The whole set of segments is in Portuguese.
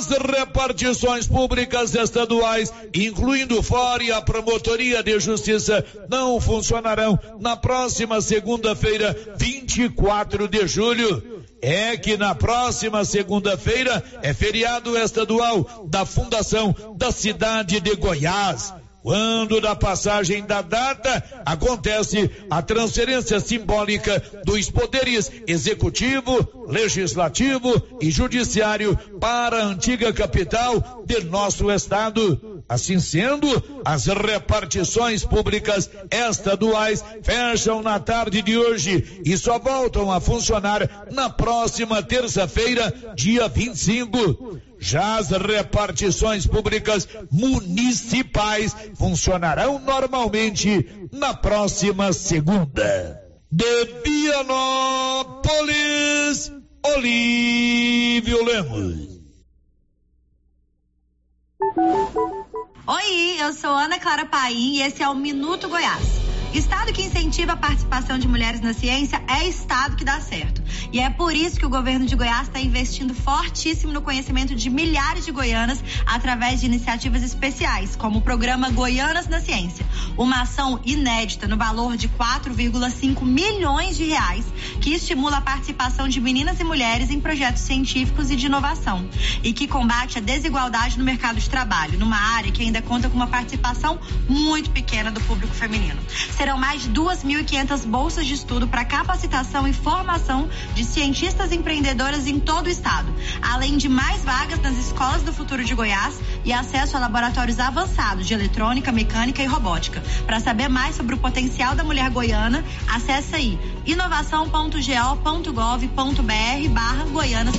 As repartições públicas estaduais, incluindo fora e a promotoria de justiça, não funcionarão na próxima segunda-feira, 24 de julho. É que na próxima segunda-feira é feriado estadual da Fundação da cidade de Goiás. Quando da passagem da data acontece a transferência simbólica dos poderes executivo, legislativo e judiciário para a antiga capital de nosso estado. Assim sendo, as repartições públicas estaduais fecham na tarde de hoje e só voltam a funcionar na próxima terça-feira, dia 25. Já as repartições públicas municipais funcionarão normalmente na próxima segunda. De Vianópolis, Olívio Lemos. Oi, eu sou Ana Clara Paim e esse é o Minuto Goiás. Estado que incentiva a participação de mulheres na ciência é estado que dá certo. E é por isso que o governo de Goiás está investindo fortíssimo no conhecimento de milhares de goianas através de iniciativas especiais, como o programa Goianas na Ciência, uma ação inédita no valor de 4,5 milhões de reais, que estimula a participação de meninas e mulheres em projetos científicos e de inovação, e que combate a desigualdade no mercado de trabalho, numa área que ainda conta com uma participação muito pequena do público feminino. Serão mais de 2.500 bolsas de estudo para capacitação e formação de cientistas empreendedoras em todo o estado, além de mais vagas nas escolas do futuro de Goiás e acesso a laboratórios avançados de eletrônica, mecânica e robótica. Para saber mais sobre o potencial da mulher goiana, acesse aí inovação.go.gov.br barra Goianas.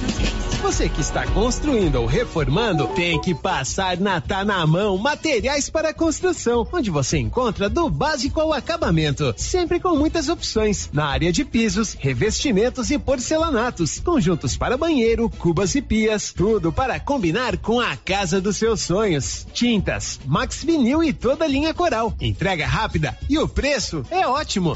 Você que está construindo ou reformando, tem que passar na Tá na Mão Materiais para Construção, onde você encontra do básico ao acabamento, sempre com muitas opções na área de pisos, revestimentos e porcelanatos, conjuntos para banheiro, cubas e pias, tudo para combinar com a casa dos seus sonhos. Tintas, Max Vinil e toda a linha Coral. Entrega rápida e o preço é ótimo.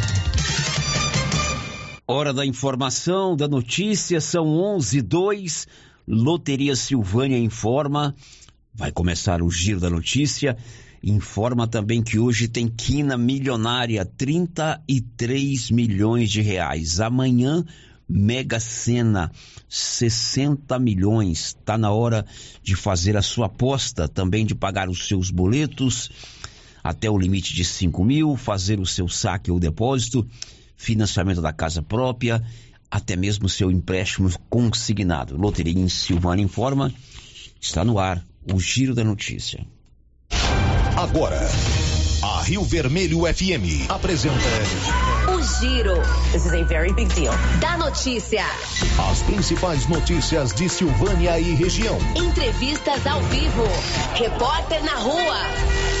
Hora da informação, da notícia, são 11 2. Loteria Silvânia informa. Vai começar o giro da notícia. Informa também que hoje tem quina milionária, 33 milhões de reais. Amanhã, Mega Sena, 60 milhões. Tá na hora de fazer a sua aposta, também de pagar os seus boletos até o limite de 5 mil, fazer o seu saque ou depósito financiamento da casa própria, até mesmo seu empréstimo consignado. Loteria em Silvânia informa, está no ar o Giro da Notícia. Agora, a Rio Vermelho FM apresenta O Giro. This is a very big deal. Da notícia. as principais notícias de Silvânia e região. Entrevistas ao vivo. Repórter na rua.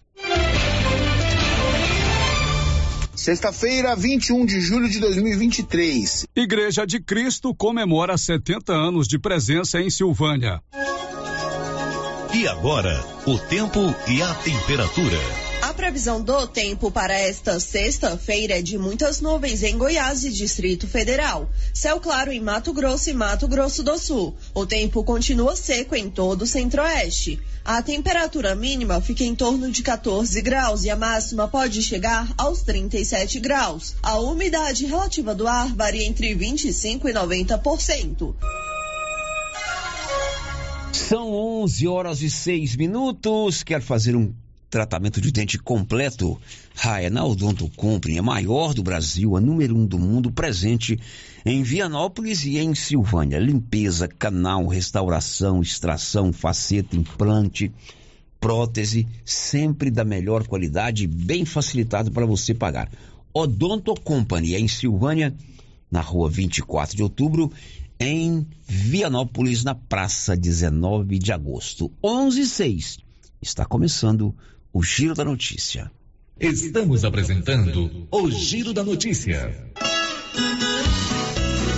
Sexta-feira, 21 de julho de 2023. Igreja de Cristo comemora 70 anos de presença em Silvânia. E agora, o tempo e a temperatura. A previsão do tempo para esta sexta-feira é de muitas nuvens em Goiás e Distrito Federal. Céu claro em Mato Grosso e Mato Grosso do Sul. O tempo continua seco em todo o centro-oeste. A temperatura mínima fica em torno de 14 graus e a máxima pode chegar aos 37 graus. A umidade relativa do ar varia entre 25 e 90%. São 11 horas e 6 minutos. Quer fazer um tratamento de dente completo. Ah, é na Odonto Company, a maior do Brasil, a número um do mundo, presente em Vianópolis e em Silvânia. Limpeza, canal, restauração, extração, faceta, implante, prótese, sempre da melhor qualidade, bem facilitado para você pagar. Odonto Company, em Silvânia, na rua 24 de outubro, em Vianópolis, na praça 19 de agosto. 11 e 6. Está começando o Giro da Notícia. Estamos apresentando o Giro da Notícia.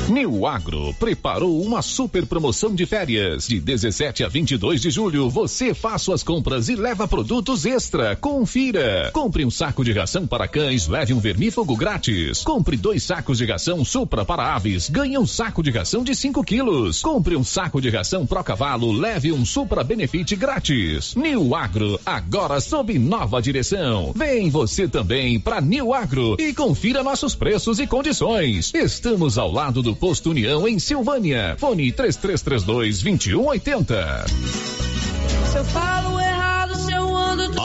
New Agro preparou uma super promoção de férias. De 17 a 22 de julho, você faz suas compras e leva produtos extra. Confira. Compre um saco de ração para cães, leve um vermífugo grátis. Compre dois sacos de ração Supra para aves, ganhe um saco de ração de 5 quilos. Compre um saco de ração Pro Cavalo, leve um Supra Benefit grátis. New Agro, agora sob nova direção. Vem você também para New Agro e confira nossos preços e condições. Estamos ao lado do Posto União em Silvânia. Fone 3332 2180. Se eu falo ando.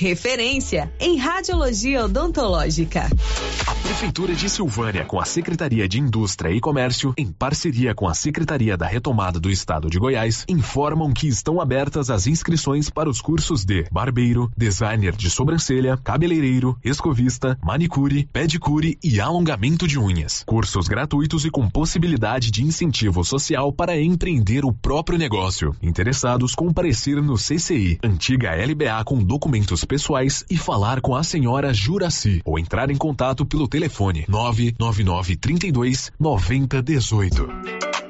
referência em radiologia odontológica. A Prefeitura de Silvânia, com a Secretaria de Indústria e Comércio, em parceria com a Secretaria da Retomada do Estado de Goiás, informam que estão abertas as inscrições para os cursos de barbeiro, designer de sobrancelha, cabeleireiro, escovista, manicure, pedicure e alongamento de unhas. Cursos gratuitos e com possibilidade de incentivo social para empreender o próprio negócio. Interessados comparecer no CCI, antiga LBA com documentos pessoais e falar com a senhora Juraci ou entrar em contato pelo telefone 999 32 9018.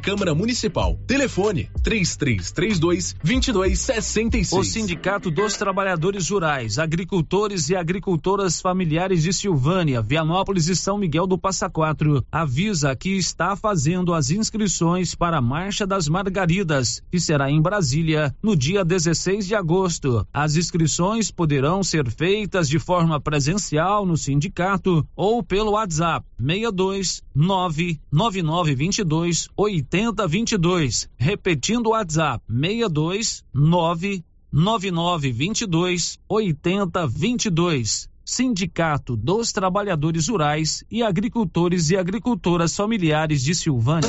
Câmara Municipal. Telefone 3332 2266. O Sindicato dos Trabalhadores Rurais, Agricultores e Agricultoras Familiares de Silvânia, Vianópolis e São Miguel do Passa Quatro avisa que está fazendo as inscrições para a Marcha das Margaridas, que será em Brasília no dia 16 de agosto. As inscrições poderão ser feitas de forma presencial no sindicato ou pelo WhatsApp 62 99922 8022. Repetindo o WhatsApp 62 99922 8022. Sindicato dos Trabalhadores Rurais e Agricultores e Agricultoras Familiares de Silvânia.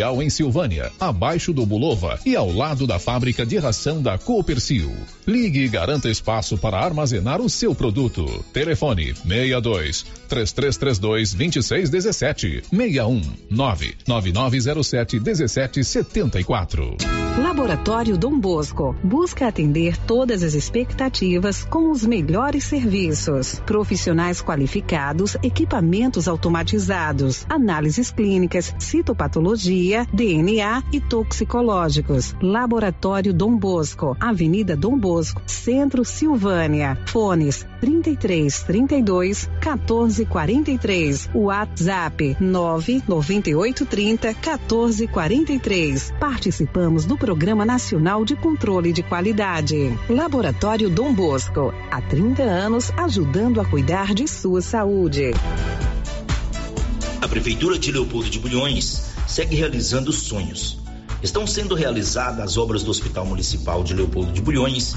Industrial em Silvânia, abaixo do Bulova e ao lado da fábrica de ração da Coopercil. Ligue e garanta espaço para armazenar o seu produto. Telefone 62 3332 2617 61 99907 1774. Laboratório Dom Bosco busca atender todas as expectativas com os melhores serviços, profissionais qualificados, equipamentos automatizados, análises clínicas, citopatologia, DNA e toxicológicos. Laboratório Dom Bosco, Avenida Dom Bosco, Centro Silvânia. Fones 33 32 14 43. WhatsApp 998 30 14 43. Participamos do Programa Nacional de Controle de Qualidade. Laboratório Dom Bosco, há 30 anos ajudando a cuidar de sua saúde. A Prefeitura de Leopoldo de Bulhões segue realizando sonhos. Estão sendo realizadas as obras do Hospital Municipal de Leopoldo de Bulhões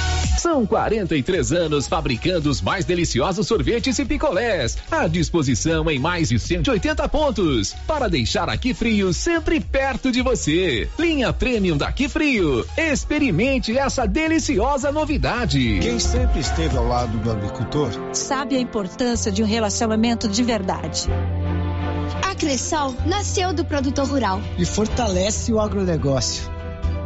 São 43 anos fabricando os mais deliciosos sorvetes e picolés, à disposição em mais de 180 pontos, para deixar aqui frio sempre perto de você. Linha Premium daqui frio. Experimente essa deliciosa novidade. Quem sempre esteve ao lado do agricultor sabe a importância de um relacionamento de verdade. A Cressol nasceu do produtor rural e fortalece o agronegócio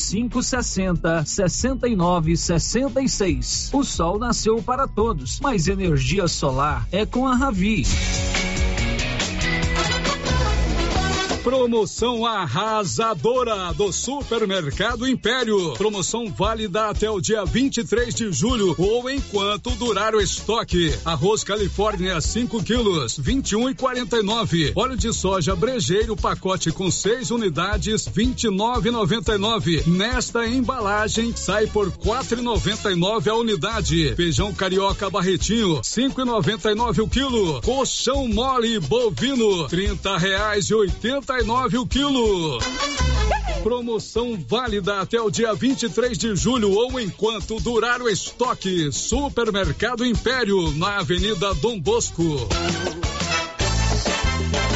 6560 69 66. O sol nasceu para todos, mas energia solar é com a Ravi. Promoção arrasadora do Supermercado Império. Promoção válida até o dia 23 de julho ou enquanto durar o estoque. Arroz Califórnia 5 quilos, 21 e 49. Óleo de soja brejeiro pacote com 6 unidades, 29,99. Nesta embalagem sai por 4,99 a unidade. Feijão carioca barretinho, 5,99 o quilo. Colchão mole bovino, 30 reais e 80 49 o quilo. Promoção válida até o dia 23 de julho ou enquanto durar o estoque. Supermercado Império, na Avenida Dom Bosco.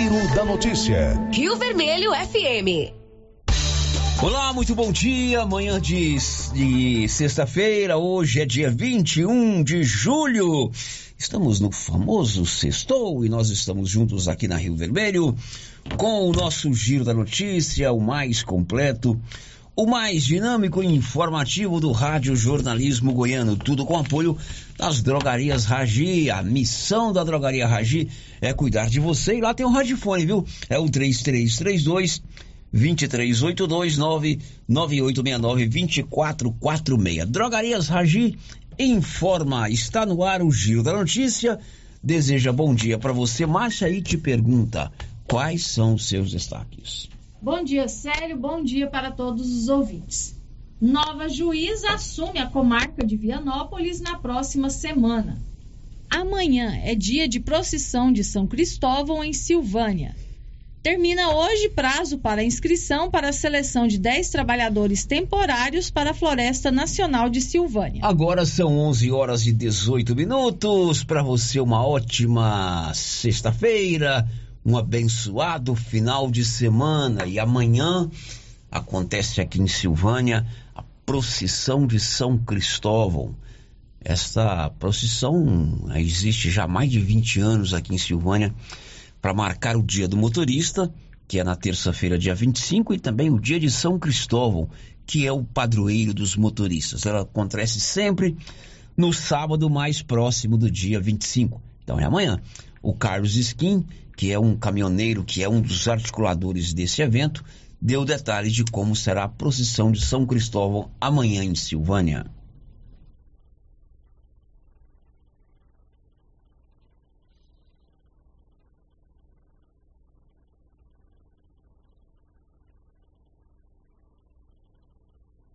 Giro da Notícia. Rio Vermelho FM. Olá, muito bom dia. Manhã de, de sexta-feira, hoje é dia 21 de julho. Estamos no famoso Sextou e nós estamos juntos aqui na Rio Vermelho com o nosso Giro da Notícia, o mais completo o mais dinâmico e informativo do rádio jornalismo goiano, tudo com apoio das drogarias Ragi. A missão da drogaria Ragi é cuidar de você e lá tem o um radifone, viu? É o 3332 2382 99869 2446. Drogarias Ragi informa, está no ar o Giro da Notícia. Deseja bom dia para você. Márcia aí te pergunta quais são os seus destaques. Bom dia, Célio. Bom dia para todos os ouvintes. Nova juíza assume a comarca de Vianópolis na próxima semana. Amanhã é dia de procissão de São Cristóvão em Silvânia. Termina hoje prazo para inscrição para a seleção de 10 trabalhadores temporários para a Floresta Nacional de Silvânia. Agora são 11 horas e 18 minutos. Para você, uma ótima sexta-feira um abençoado final de semana e amanhã acontece aqui em Silvânia a procissão de São Cristóvão. Esta procissão existe já há mais de 20 anos aqui em Silvânia para marcar o dia do motorista, que é na terça-feira, dia 25, e também o dia de São Cristóvão, que é o padroeiro dos motoristas. Ela acontece sempre no sábado mais próximo do dia 25. Então é amanhã. O Carlos Skin que é um caminhoneiro, que é um dos articuladores desse evento, deu detalhes de como será a procissão de São Cristóvão amanhã em Silvânia.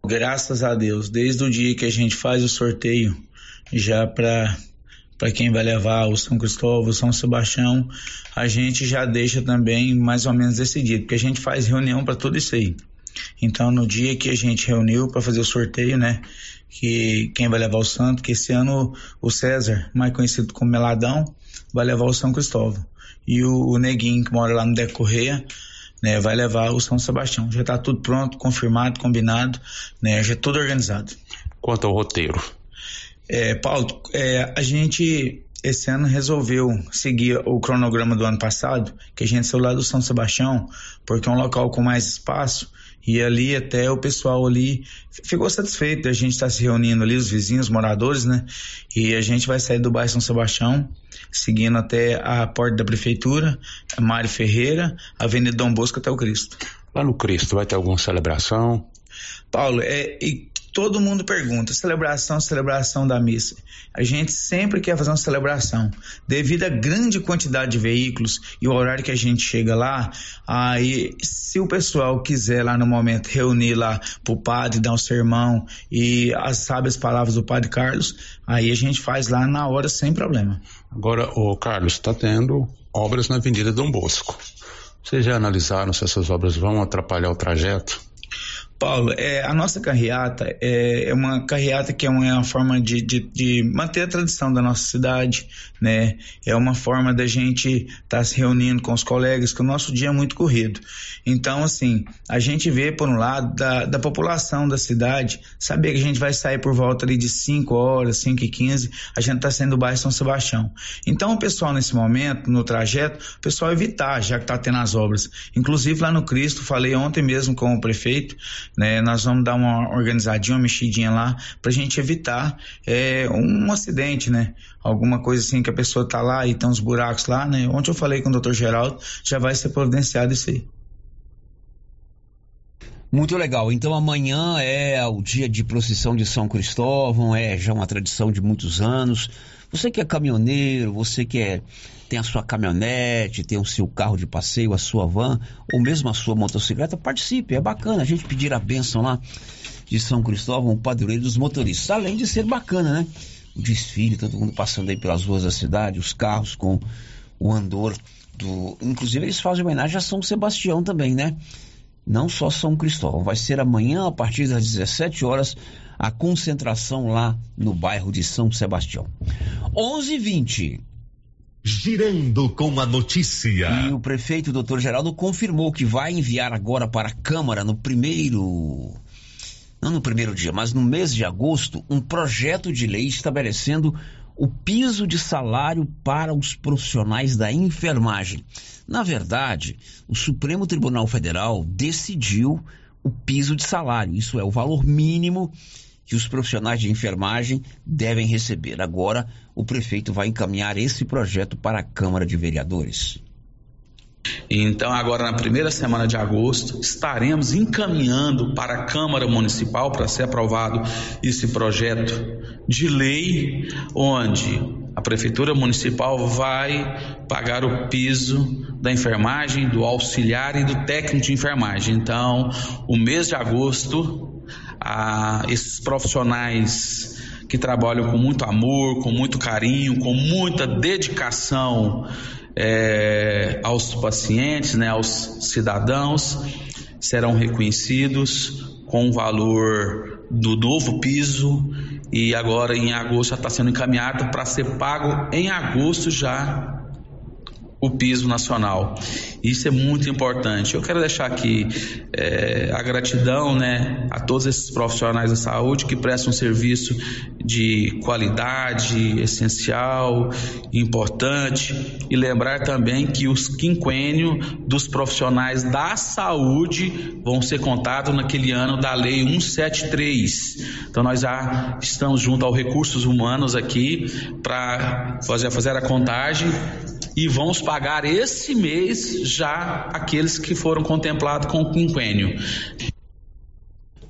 Graças a Deus, desde o dia que a gente faz o sorteio, já para para quem vai levar o São Cristóvão, o São Sebastião, a gente já deixa também mais ou menos decidido, porque a gente faz reunião para tudo isso aí. Então, no dia que a gente reuniu para fazer o sorteio, né, que quem vai levar o santo, que esse ano o César, mais conhecido como Meladão, vai levar o São Cristóvão. E o, o Neguinho, que mora lá no Decorreia, né, vai levar o São Sebastião. Já está tudo pronto, confirmado, combinado, né, já tudo organizado. Quanto ao roteiro? É, Paulo, é, a gente esse ano resolveu seguir o cronograma do ano passado, que a gente saiu lá do São Sebastião, porque é um local com mais espaço, e ali até o pessoal ali ficou satisfeito a gente estar tá se reunindo ali, os vizinhos, os moradores, né? E a gente vai sair do bairro São Sebastião, seguindo até a porta da prefeitura, Mário Ferreira, Avenida Dom Bosco até o Cristo. Lá no Cristo vai ter alguma celebração? Paulo, é, e todo mundo pergunta, celebração, celebração da missa. A gente sempre quer fazer uma celebração. Devido à grande quantidade de veículos e o horário que a gente chega lá, aí se o pessoal quiser lá no momento reunir lá pro padre, dar um sermão e as, sabe as palavras do padre Carlos, aí a gente faz lá na hora sem problema. Agora, o Carlos, está tendo obras na Avenida Dom Bosco. Vocês já analisaram se essas obras vão atrapalhar o trajeto? Paulo, é, a nossa carreata é, é, uma carreata que é uma, é uma forma de, de, de, manter a tradição da nossa cidade, né? É uma forma da gente estar tá se reunindo com os colegas, que o nosso dia é muito corrido. Então, assim, a gente vê, por um lado, da, da população da cidade, saber que a gente vai sair por volta ali de 5 horas, 5 e 15, a gente está saindo do bairro São Sebastião. Então, o pessoal, nesse momento, no trajeto, o pessoal evitar, já que está tendo as obras. Inclusive, lá no Cristo, falei ontem mesmo com o prefeito, né? Nós vamos dar uma organizadinha, uma mexidinha lá para a gente evitar é, um acidente, né? Alguma coisa assim que a pessoa tá lá e tem uns buracos lá, né? Ontem eu falei com o doutor Geraldo, já vai ser providenciado isso aí. Muito legal. Então amanhã é o dia de procissão de São Cristóvão, é já uma tradição de muitos anos. Você que é caminhoneiro, você que é, tem a sua caminhonete, tem o seu carro de passeio, a sua van, ou mesmo a sua motocicleta, participe. É bacana a gente pedir a bênção lá de São Cristóvão, o padroeiro dos motoristas. Além de ser bacana, né? O desfile, todo mundo passando aí pelas ruas da cidade, os carros com o andor do. Inclusive, eles fazem homenagem a São Sebastião também, né? Não só São Cristóvão. Vai ser amanhã, a partir das 17 horas, a concentração lá no bairro de São Sebastião. 11:20. Girando com a notícia. E o prefeito Dr. Geraldo confirmou que vai enviar agora para a Câmara no primeiro não no primeiro dia, mas no mês de agosto, um projeto de lei estabelecendo o piso de salário para os profissionais da enfermagem. Na verdade, o Supremo Tribunal Federal decidiu o piso de salário, isso é o valor mínimo que os profissionais de enfermagem devem receber. Agora, o prefeito vai encaminhar esse projeto para a Câmara de Vereadores. Então, agora na primeira semana de agosto, estaremos encaminhando para a Câmara Municipal para ser aprovado esse projeto de lei, onde a Prefeitura Municipal vai pagar o piso da enfermagem, do auxiliar e do técnico de enfermagem. Então, o mês de agosto esses profissionais que trabalham com muito amor, com muito carinho, com muita dedicação é, aos pacientes, né, aos cidadãos, serão reconhecidos com o valor do novo piso. E agora em agosto já está sendo encaminhado para ser pago em agosto já o piso nacional. Isso é muito importante. Eu quero deixar aqui é, a gratidão né, a todos esses profissionais da saúde que prestam um serviço de qualidade, essencial, importante. E lembrar também que os quinquênios dos profissionais da saúde vão ser contados naquele ano da Lei 173. Então nós já estamos junto aos recursos humanos aqui para fazer, fazer a contagem e vamos pagar esse mês já aqueles que foram contemplados com o quinquênio.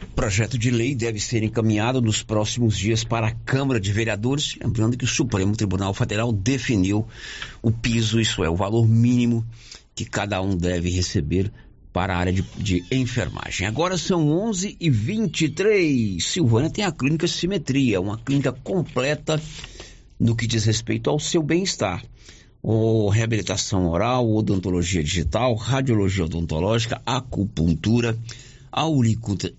O projeto de lei deve ser encaminhado nos próximos dias para a Câmara de Vereadores, lembrando que o Supremo Tribunal Federal definiu o piso, isso é, o valor mínimo que cada um deve receber para a área de, de enfermagem. Agora são 11 e 23 Silvânia tem a clínica Simetria, uma clínica completa no que diz respeito ao seu bem-estar ou reabilitação oral, odontologia digital, radiologia odontológica, acupuntura,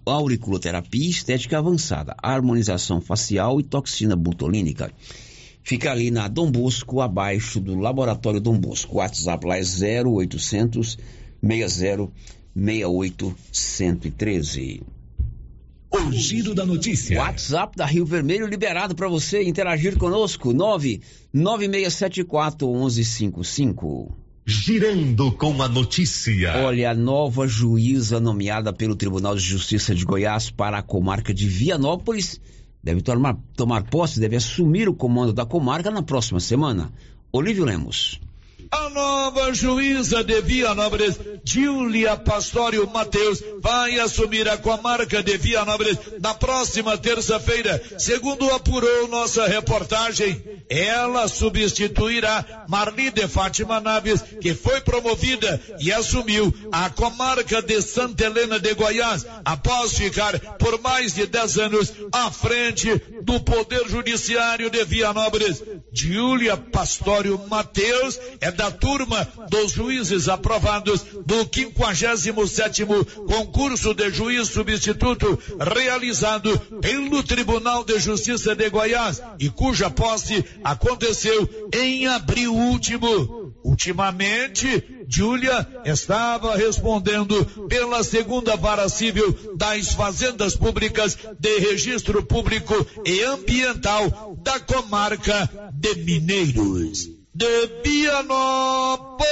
auriculoterapia estética avançada, harmonização facial e toxina butolínica. Fica ali na Dom Bosco, abaixo do Laboratório Dom Bosco. WhatsApp lá é 0800 60 68 113. O giro da notícia. WhatsApp da Rio Vermelho liberado para você interagir conosco. 99674 1155. Girando com a notícia. Olha, a nova juíza nomeada pelo Tribunal de Justiça de Goiás para a comarca de Vianópolis deve tomar, tomar posse, deve assumir o comando da comarca na próxima semana. Olívio Lemos. A nova juíza de Vianópolis, Júlia Pastório Mateus, vai assumir a comarca de Vianópolis na próxima terça-feira. Segundo apurou nossa reportagem, ela substituirá Marli de Fátima Naves, que foi promovida e assumiu a comarca de Santa Helena de Goiás, após ficar por mais de 10 anos à frente do Poder Judiciário de Vianópolis. Júlia Pastório Mateus, é da turma dos juízes aprovados do 57º concurso de juiz substituto realizado pelo Tribunal de Justiça de Goiás e cuja posse aconteceu em abril último. Ultimamente, Júlia estava respondendo pela segunda vara civil das fazendas públicas de registro público e ambiental da comarca de Mineiros. De Vianópolis,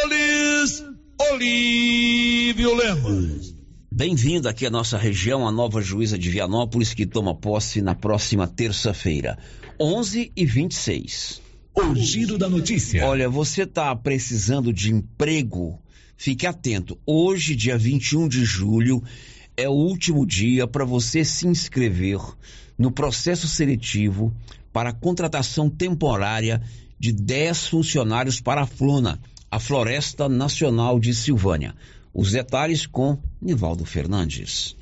Olívio Lemos. Bem-vindo aqui à nossa região, a nova juíza de Vianópolis, que toma posse na próxima terça-feira, 11 e 26. O giro da notícia. Olha, você está precisando de emprego? Fique atento. Hoje, dia 21 de julho, é o último dia para você se inscrever no processo seletivo para a contratação temporária de 10 funcionários para a Flona, a Floresta Nacional de Silvânia. Os detalhes com Nivaldo Fernandes.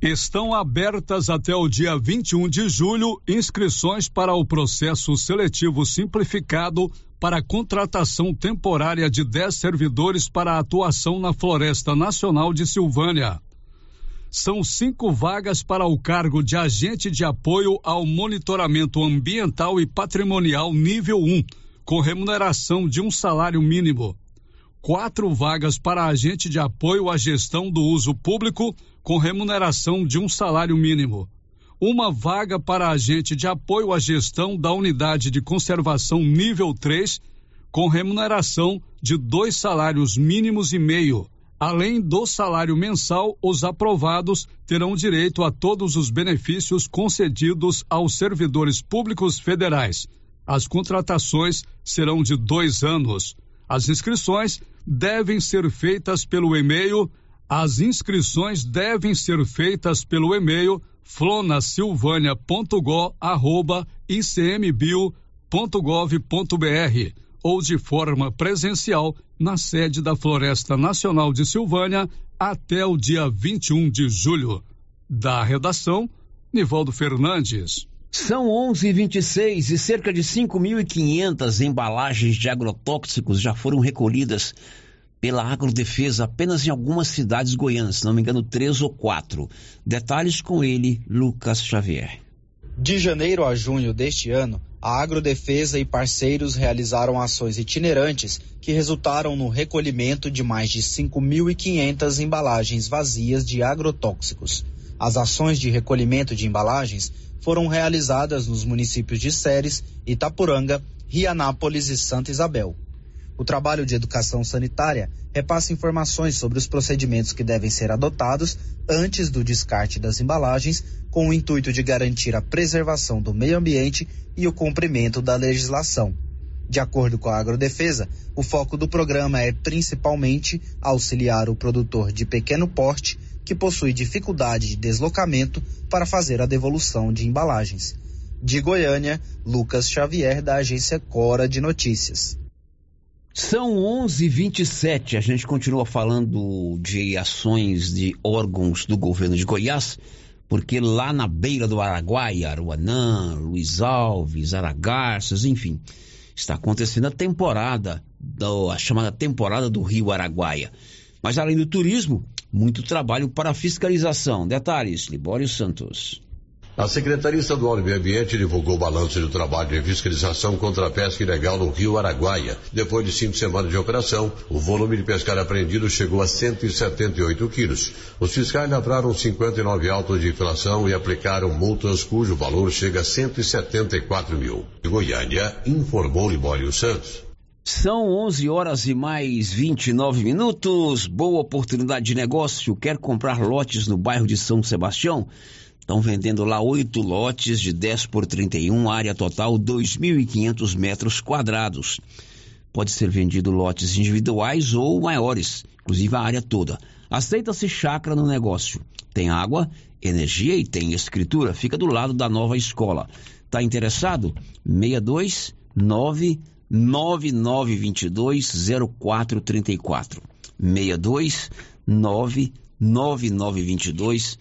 Estão abertas até o dia 21 de julho inscrições para o processo seletivo simplificado para contratação temporária de 10 servidores para atuação na Floresta Nacional de Silvânia. São cinco vagas para o cargo de agente de apoio ao monitoramento ambiental e patrimonial nível 1, com remuneração de um salário mínimo. Quatro vagas para agente de apoio à gestão do uso público, com remuneração de um salário mínimo. Uma vaga para agente de apoio à gestão da unidade de conservação nível 3, com remuneração de dois salários mínimos e meio. Além do salário mensal, os aprovados terão direito a todos os benefícios concedidos aos servidores públicos federais. As contratações serão de dois anos. As inscrições devem ser feitas pelo e-mail as inscrições devem ser feitas pelo e-mail flonasilvânia.go@icmbio.gov.br ou de forma presencial na sede da Floresta Nacional de Silvânia até o dia 21 de julho. Da redação, Nivaldo Fernandes. São 11h26 e cerca de 5.500 embalagens de agrotóxicos já foram recolhidas pela agrodefesa apenas em algumas cidades goianas, se não me engano, três ou quatro. Detalhes com ele, Lucas Xavier. De janeiro a junho deste ano, a Agrodefesa e parceiros realizaram ações itinerantes que resultaram no recolhimento de mais de 5.500 embalagens vazias de agrotóxicos. As ações de recolhimento de embalagens foram realizadas nos municípios de Séries, Itapuranga, Rianápolis e Santa Isabel. O trabalho de educação sanitária repassa informações sobre os procedimentos que devem ser adotados antes do descarte das embalagens, com o intuito de garantir a preservação do meio ambiente e o cumprimento da legislação. De acordo com a Agrodefesa, o foco do programa é principalmente auxiliar o produtor de pequeno porte que possui dificuldade de deslocamento para fazer a devolução de embalagens. De Goiânia, Lucas Xavier, da agência Cora de Notícias. São 11:27. A gente continua falando de ações de órgãos do governo de Goiás, porque lá na beira do Araguaia, Aruanã, Luiz Alves, Aragarças, enfim, está acontecendo a temporada, a chamada temporada do Rio Araguaia. Mas além do turismo, muito trabalho para fiscalização. Detalhes, Libório Santos. A Secretaria Estadual de Meio Ambiente divulgou o balanço do trabalho de fiscalização contra a pesca ilegal no Rio Araguaia. Depois de cinco semanas de operação, o volume de pescado apreendido chegou a 178 quilos. Os fiscais lavraram 59 autos de inflação e aplicaram multas cujo valor chega a 174 mil. Goiânia, informou Libório Santos. São 11 horas e mais 29 minutos. Boa oportunidade de negócio. Quer comprar lotes no bairro de São Sebastião? Estão vendendo lá oito lotes de 10 por 31, área total 2.500 metros quadrados. Pode ser vendido lotes individuais ou maiores, inclusive a área toda. Aceita-se chácara no negócio. Tem água, energia e tem escritura. Fica do lado da nova escola. Está interessado? 62 9922 0434. 62 99922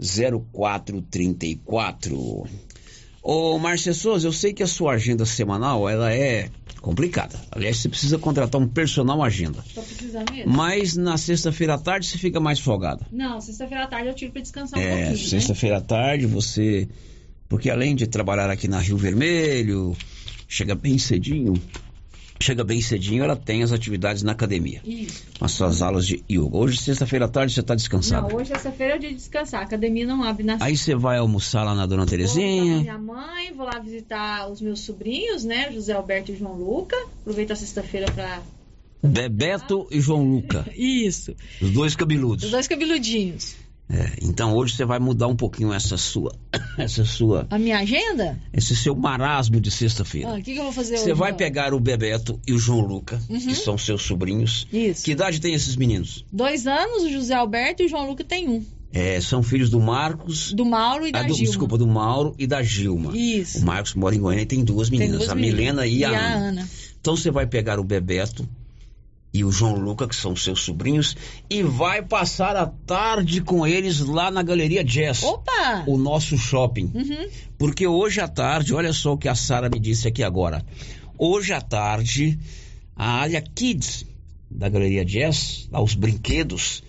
0434. Ô, Márcia Souza, eu sei que a sua agenda semanal, ela é complicada. Aliás, você precisa contratar um personal agenda. Tô precisando mesmo. Mas na sexta-feira à tarde você fica mais folgada. Não, sexta-feira à tarde eu tiro pra descansar um É, pouquinho, né? sexta-feira à tarde você. Porque além de trabalhar aqui na Rio Vermelho, chega bem cedinho. Chega bem cedinho, ela tem as atividades na academia. Isso. As suas aulas de yoga. Hoje, sexta-feira à tarde, você está descansado. Não, hoje sexta-feira é o dia de descansar. A academia não abre na Aí você vai almoçar lá na Dona Vou Terezinha. minha mãe, vou lá visitar os meus sobrinhos, né? José Alberto e João Luca. Aproveita a sexta-feira pra. Bebeto e João Luca. Isso. Os dois cabeludos. Os dois cabeludinhos. É, então hoje você vai mudar um pouquinho essa sua. Essa sua. A minha agenda? Esse seu marasmo de sexta-feira. Ah, O que, que eu vou fazer Você hoje? vai então? pegar o Bebeto e o João Luca, Uhum. que são seus sobrinhos. Isso. Que idade tem esses meninos? Dois anos, o José Alberto e o João Luca tem um. É, são filhos do Marcos. Do Mauro e da ah, do- Gilma. Desculpa, do Mauro e da Gilma. Isso. O Marcos mora em Goiânia e tem duas Tem meninas, duas a meninas. Milena e, E a, a Ana. Ana. Então você vai pegar o Bebeto e o João Luca, que são seus sobrinhos, e vai passar a tarde com eles lá na Galeria Jazz. Opa! O nosso shopping. Uhum. Porque hoje à tarde, olha só o que a Sara me disse aqui agora. Hoje à tarde, a área Kids da Galeria Jazz, lá os brinquedos,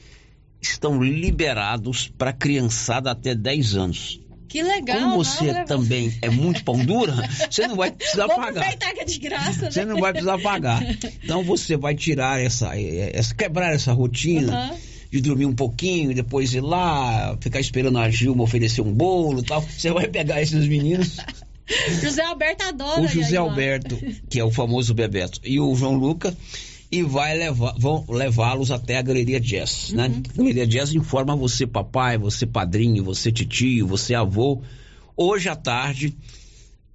estão liberados para criançada até 10 anos. Que legal. Como você não, também é muito pão dura, você não vai precisar Vou pagar. aproveitar que é de graça, né? Você não vai precisar pagar. Então você vai tirar essa, essa quebrar essa rotina Aham. de dormir um pouquinho, depois ir lá, ficar esperando a Gilma oferecer um bolo e tal. Você vai pegar esses meninos, José Alberto adora. o José. Alberto, que é o famoso Bebeto, e o João Luca, e vai levar, vão levá-los até a Galeria Jazz, né? Uhum. A Galeria Jazz informa você papai, você padrinho, você titio, você avô. Hoje à tarde,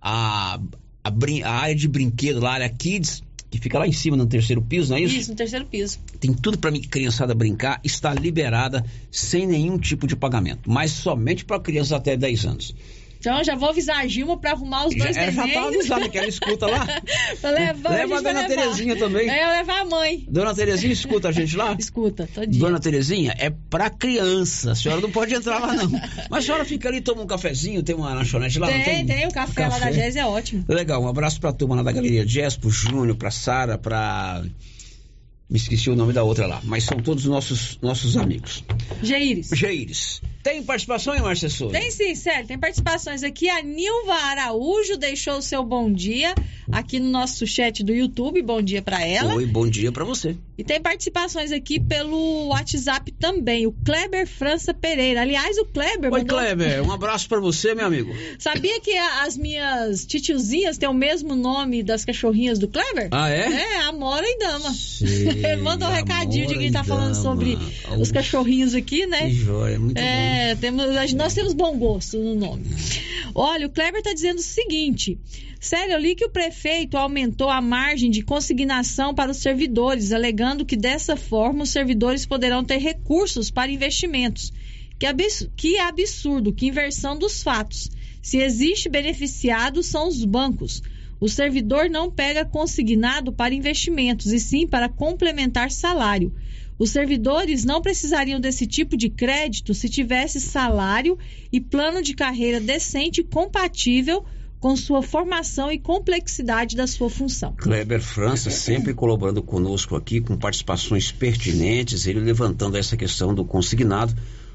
a, a, a área de brinquedo lá, a área Kids, que fica lá em cima no terceiro piso, não é isso? Isso, no terceiro piso. Tem tudo para criançada brincar, está liberada sem nenhum tipo de pagamento, mas somente para crianças até 10 anos. Então eu já vou avisar a Gilma pra arrumar os Já, dois ela já tá avisada que ela escuta lá. Pra levar, Leva a vai dona. Terezinha também. É, levar a mãe. Dona Terezinha escuta a gente lá? Escuta, todinha. Dona Terezinha, é pra criança. A senhora não pode entrar lá, não. Mas a senhora fica ali, toma um cafezinho, tem uma lanchonete lá? não Tem, tem, o café, lá da Jazz é ótimo. Legal, um abraço pra turma lá da Galeria Jazz, pro Júnior, pra Sara, pra. Me esqueci o nome da outra lá, mas são todos nossos, nossos amigos. Geires. Geires. Tem participação, hein, Márcia Souza? Tem sim, sério, tem participações aqui. A Nilva Araújo deixou o seu bom dia aqui no nosso chat do YouTube. Bom dia pra ela. Oi, bom dia pra você. E tem participações aqui pelo WhatsApp também. O Kleber França Pereira. Aliás, o Kleber. Oi, mandou- Kleber, um abraço pra você, meu amigo. Sabia que as minhas titiozinhas têm o mesmo nome das cachorrinhas do Kleber? Ah, é? É, Amora e Dama. Sei, Ele mandou um recadinho de que ele tá falando sobre os cachorrinhos aqui, né? Que joia, muito bom. É, temos, nós temos bom gosto no nome. Olha, o Kleber está dizendo o seguinte: sério, eu li que o prefeito aumentou a margem de consignação para os servidores, alegando que dessa forma os servidores poderão ter recursos para investimentos. Que, abs- que absurdo, que inversão dos fatos. Se existe beneficiado, são os bancos. O servidor não pega consignado para investimentos, e sim para complementar salário. Os servidores não precisariam desse tipo de crédito se tivesse salário e plano de carreira decente e compatível com sua formação e complexidade da sua função. Kleber França sempre colaborando conosco aqui com participações pertinentes, ele levantando essa questão do consignado.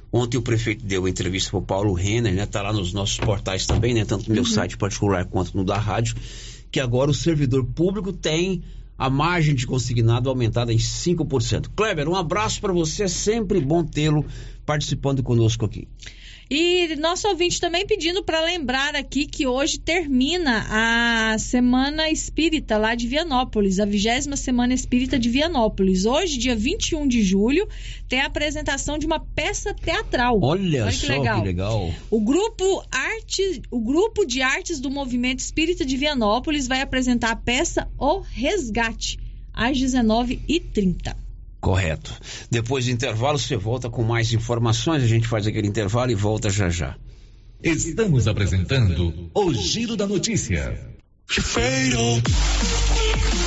Ontem o prefeito deu entrevista para o Paulo Renner, né? Tá lá nos nossos portais também, né? Tanto no meu Uhum. site particular quanto no da rádio, que agora o servidor público tem a margem de consignado aumentada em 5%. Kleber, um abraço para você, é sempre bom tê-lo participando conosco aqui. E nosso ouvinte também pedindo para lembrar aqui que hoje termina a Semana Espírita lá de Vianópolis, a vigésima Semana Espírita de Vianópolis. Hoje, dia 21 de julho, tem a apresentação de uma peça teatral. Olha, que só legal. que legal. O grupo, Arte, o grupo de artes do Movimento Espírita de Vianópolis vai apresentar a peça O Resgate, às 19h30. Correto. Depois do intervalo, você volta com mais informações. A gente faz aquele intervalo e volta já já. Estamos apresentando o Giro da Notícia.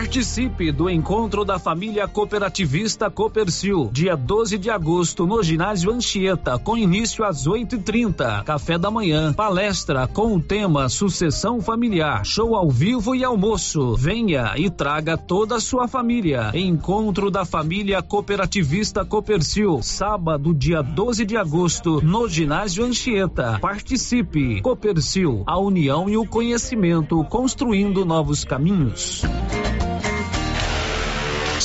Participe do encontro da família cooperativista Copercil, dia 12 de agosto, no ginásio Anchieta, com início às 8h30. Café da manhã, palestra com o tema Sucessão Familiar, show ao vivo e almoço. Venha e traga toda a sua família. Encontro da família cooperativista Copercil, sábado, dia 12 de agosto, no ginásio Anchieta. Participe. Copercil, a união e o conhecimento, construindo novos caminhos.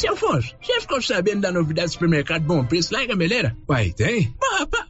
Seu Afonso, você ficou sabendo da novidade do supermercado Bom Preço lá em Gameleira? Uai, tem? Rapaz,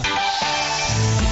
semana.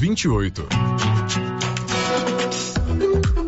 28.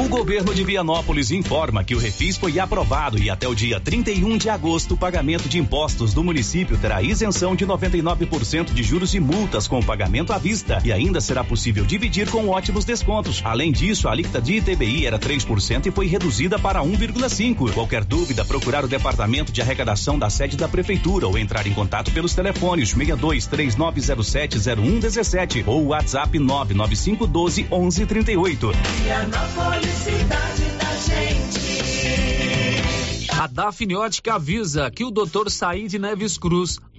O governo de Vianópolis informa que o refis foi aprovado e até o dia 31 de agosto o pagamento de impostos do município terá isenção de 99% de juros e multas com o pagamento à vista e ainda será possível dividir com ótimos descontos. Além disso, a alíquota de ITBI era 3% e foi reduzida para 1,5. Qualquer dúvida, procurar o departamento de arrecadação da sede da prefeitura ou entrar em contato pelos telefones 62 3907 0117 ou WhatsApp 99512 1138. Vianópolis, cidade da gente. A Dafniótica avisa que o Dr. Said Neves Cruz,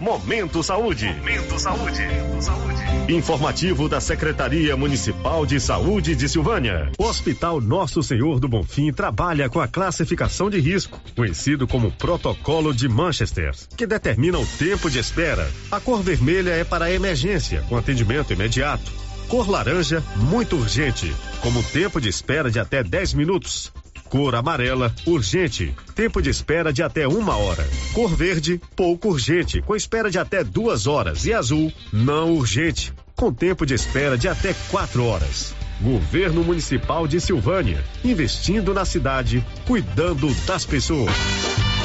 Momento Saúde. Momento Saúde. Informativo da Secretaria Municipal de Saúde de Silvânia. O Hospital Nosso Senhor do Bonfim trabalha com a classificação de risco, conhecido como Protocolo de Manchester, que determina o tempo de espera. A cor vermelha é para emergência, com atendimento imediato. Cor laranja, muito urgente, como tempo de espera de até 10 minutos. Cor amarela, urgente. Tempo de espera de até uma hora. Cor verde, pouco urgente, com espera de até duas horas. E azul, não urgente, com tempo de espera de até quatro horas. Governo Municipal de Silvânia, investindo na cidade, cuidando das pessoas.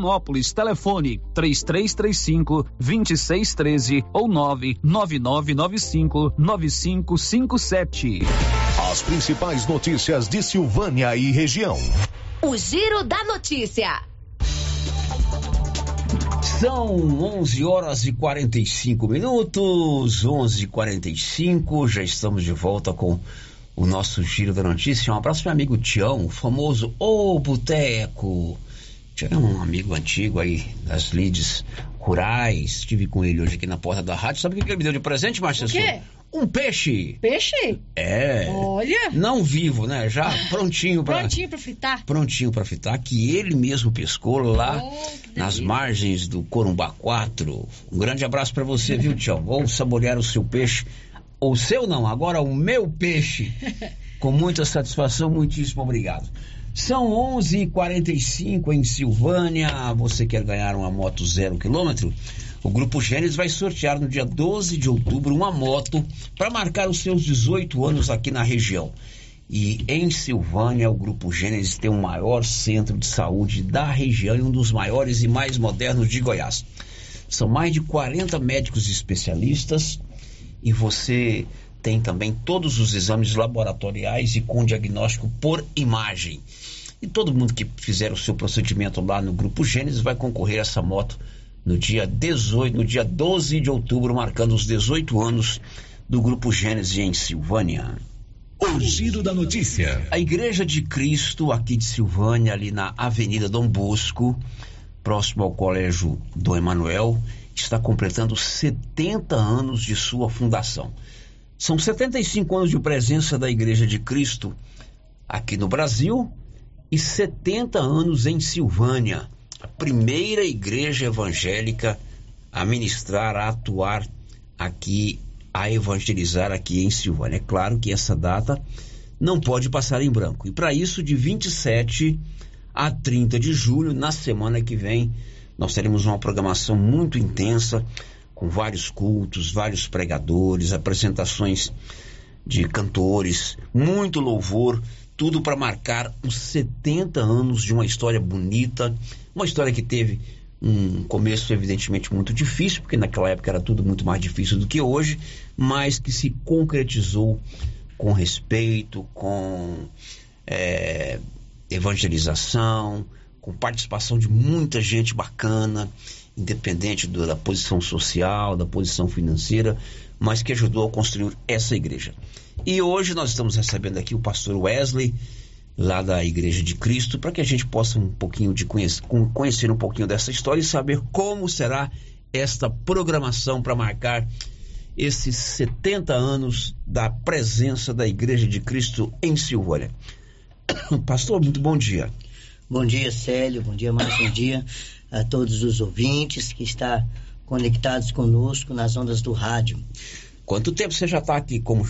Vianópolis. Telefone 3335 2613 ou 99995 9557. As principais notícias de Silvânia e região. O Giro da Notícia. São 11 horas e 45 minutos, 11 e 45 já estamos de volta com o nosso Giro da Notícia. Um abraço meu amigo Tião, o famoso Ô Boteco. Tião é um amigo antigo aí das leads rurais. Estive com ele hoje aqui na porta da rádio. Sabe o que ele me deu de presente, Márcia? O quê? um peixe. Peixe? É. Olha. Não vivo, né? Já prontinho para Prontinho para fritar. Prontinho para fritar, que ele mesmo pescou lá oh, nas margens do Corumbá 4. Um grande abraço para você, viu, tchau? Vou saborear o seu peixe. O seu não, agora o meu peixe. Com muita satisfação, muitíssimo obrigado. São 11h45 em Silvânia. Você quer ganhar uma moto zero quilômetro? O Grupo Gênesis vai sortear no dia 12 de outubro uma moto para marcar os seus 18 anos aqui na região. E em Silvânia, o Grupo Gênesis tem o maior centro de saúde da região e um dos maiores e mais modernos de Goiás. São mais de 40 médicos especialistas e você tem também todos os exames laboratoriais e com diagnóstico por imagem. E todo mundo que fizer o seu procedimento lá no Grupo Gênesis vai concorrer a essa moto no dia 18, no dia 12 de outubro, marcando os 18 anos do Grupo Gênesis em Silvânia. O giro da notícia. A Igreja de Cristo, aqui de Silvânia, ali na Avenida Dom Bosco, próximo ao Colégio do Emanuel, está completando 70 anos de sua fundação. São 75 anos de presença da Igreja de Cristo aqui no Brasil e 70 anos em Silvânia a primeira igreja evangélica a ministrar, a atuar aqui, a evangelizar aqui em Silvânia. É claro que essa data não pode passar em branco. E para isso, de 27 a 30 de julho, na semana que vem, nós teremos uma programação muito intensa, com vários cultos, vários pregadores, apresentações de cantores, muito louvor, tudo para marcar os 70 anos de uma história bonita, uma história que teve um começo evidentemente muito difícil, porque naquela época era tudo muito mais difícil do que hoje, mas que se concretizou com respeito, com é, evangelização, com participação de muita gente bacana, independente da posição social, da posição financeira, mas que ajudou a construir essa igreja. E hoje nós estamos recebendo aqui o pastor Wesley, lá da Igreja de Cristo, para que a gente possa um pouquinho de conhecer, conhecer um pouquinho dessa história e saber como será esta programação para marcar esses 70 anos da presença da Igreja de Cristo em Silvânia. Pastor, muito bom dia. Bom dia, Célio. Bom dia, mais um dia a todos os ouvintes que estão conectados conosco nas ondas do rádio. Quanto tempo você já está aqui como,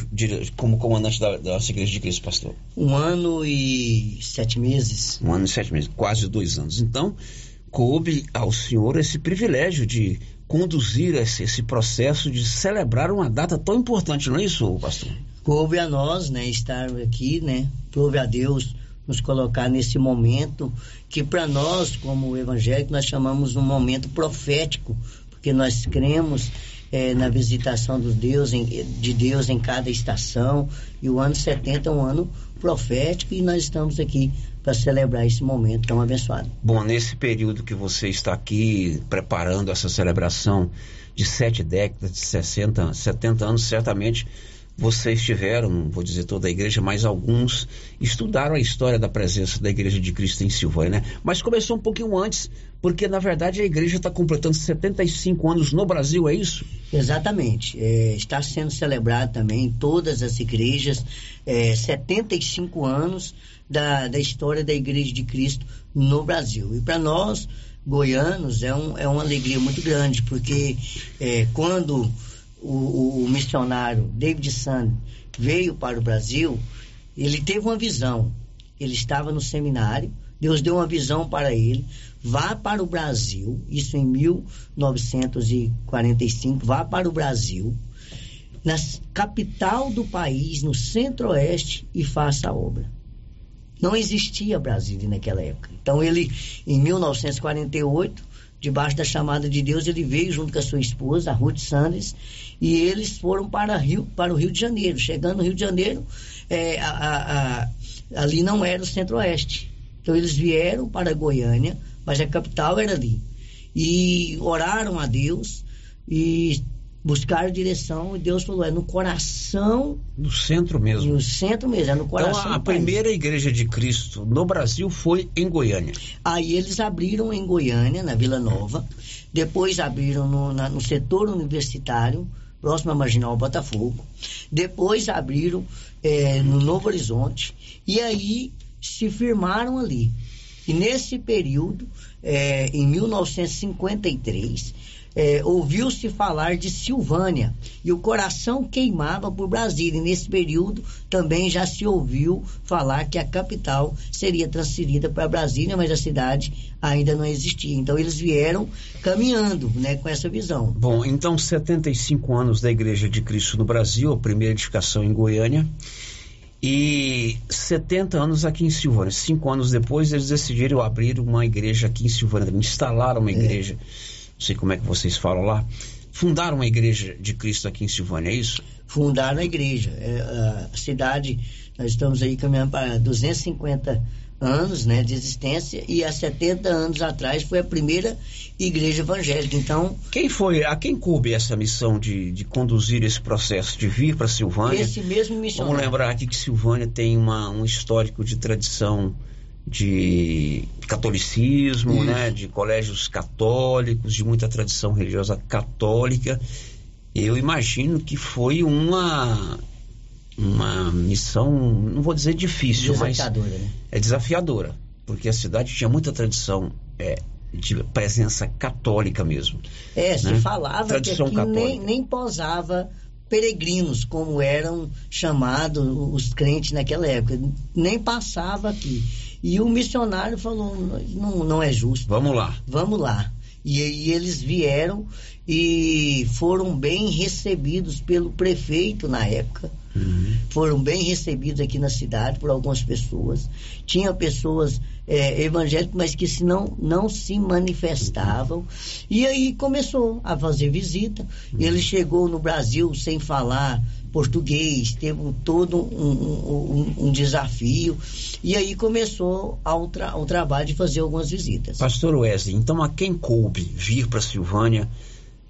como comandante da, da nossa igreja de Cristo, pastor? Um ano e sete meses. Um ano e sete meses, quase dois anos. Então, coube ao senhor esse privilégio de conduzir esse, esse processo de celebrar uma data tão importante, não é isso, pastor? Coube a nós, né, estar aqui, né? Coube a Deus nos colocar nesse momento que para nós, como evangélico, nós chamamos um momento profético, porque nós cremos é, na visitação do Deus em, de Deus em cada estação. E o ano 70 é um ano profético e nós estamos aqui para celebrar esse momento tão abençoado. Bom, nesse período que você está aqui preparando essa celebração de sete décadas, de 60, 70 anos, certamente vocês tiveram, vou dizer toda a igreja, mas alguns estudaram a história da presença da Igreja de Cristo em Silvânia, né? Mas começou um pouquinho antes, porque na verdade a igreja está completando 75 anos no Brasil, é isso? Exatamente. É, está sendo celebrado também em todas as igrejas é, 75 anos da, da história da Igreja de Cristo no Brasil. E para nós, goianos, é, um, é uma alegria muito grande, porque é, quando o, o, missionário David Sand veio para o Brasil, ele teve uma visão. Ele estava no seminário, Deus deu uma visão para ele. Vá para o Brasil, isso em 1945, vá para o Brasil, na capital do país, no centro-oeste, e faça a obra. Não existia Brasília naquela época. Então ele, em 1948, debaixo da chamada de Deus, ele veio junto com a sua esposa, a Ruth Sanders, e eles foram para, Rio, para o Rio de Janeiro. Chegando no Rio de Janeiro, é, a, a, a, ali não era o centro-oeste. Então eles vieram para Goiânia, mas a capital era ali. E oraram a Deus e buscaram direção e Deus falou, é no coração... No centro mesmo. No centro mesmo, é no coração Então a, a primeira igreja de Cristo no Brasil foi em Goiânia. Aí eles abriram em Goiânia, na Vila Nova, depois abriram no, na, no setor universitário, próximo a Marginal Botafogo. Depois abriram é, no Novo Horizonte. E aí se firmaram ali. E nesse período, é, em 1953, é, ouviu-se falar de Silvânia e o coração queimava por Brasília. E nesse período também já se ouviu falar que a capital seria transferida para Brasília, mas a cidade ainda não existia. Então eles vieram caminhando né, com essa visão. Bom, então 75 anos da Igreja de Cristo no Brasil, a primeira edificação em Goiânia. E 70 anos aqui em Silvânia. Cinco anos depois, eles decidiram abrir uma igreja aqui em Silvânia, instalaram uma igreja. É não sei como é que vocês falam lá, fundaram uma igreja de Cristo aqui em Silvânia, é isso? Fundaram a igreja. É, a cidade, nós estamos aí caminhando para 250 anos né, de existência e há 70 anos atrás foi a primeira igreja evangélica. Então. Quem foi, a quem coube essa missão de, de conduzir esse processo, de vir para Silvânia? Esse mesmo missionário. Vamos lembrar aqui que Silvânia tem uma, um histórico de tradição de catolicismo, Isso. né, de colégios católicos, de muita tradição religiosa católica. Eu imagino que foi uma uma missão, não vou dizer difícil, mas né? é desafiadora, porque a cidade tinha muita tradição é, de presença católica mesmo. É, se né? falava Tradição que aqui nem, nem posava peregrinos, como eram chamados os crentes naquela época. Nem passava aqui. E o missionário falou: não, não é justo. Vamos lá. Vamos lá. E aí eles vieram e foram bem recebidos pelo prefeito na época. Uhum. Foram bem recebidos aqui na cidade por algumas pessoas. Tinha pessoas é, evangélicas, mas que se não, não se manifestavam. E aí começou a fazer visita. Uhum. Ele chegou no Brasil sem falar português, teve todo um, um, um, desafio. E aí começou ao, tra ao trabalho de fazer algumas visitas. Pastor Wesley, então a quem coube vir para Silvânia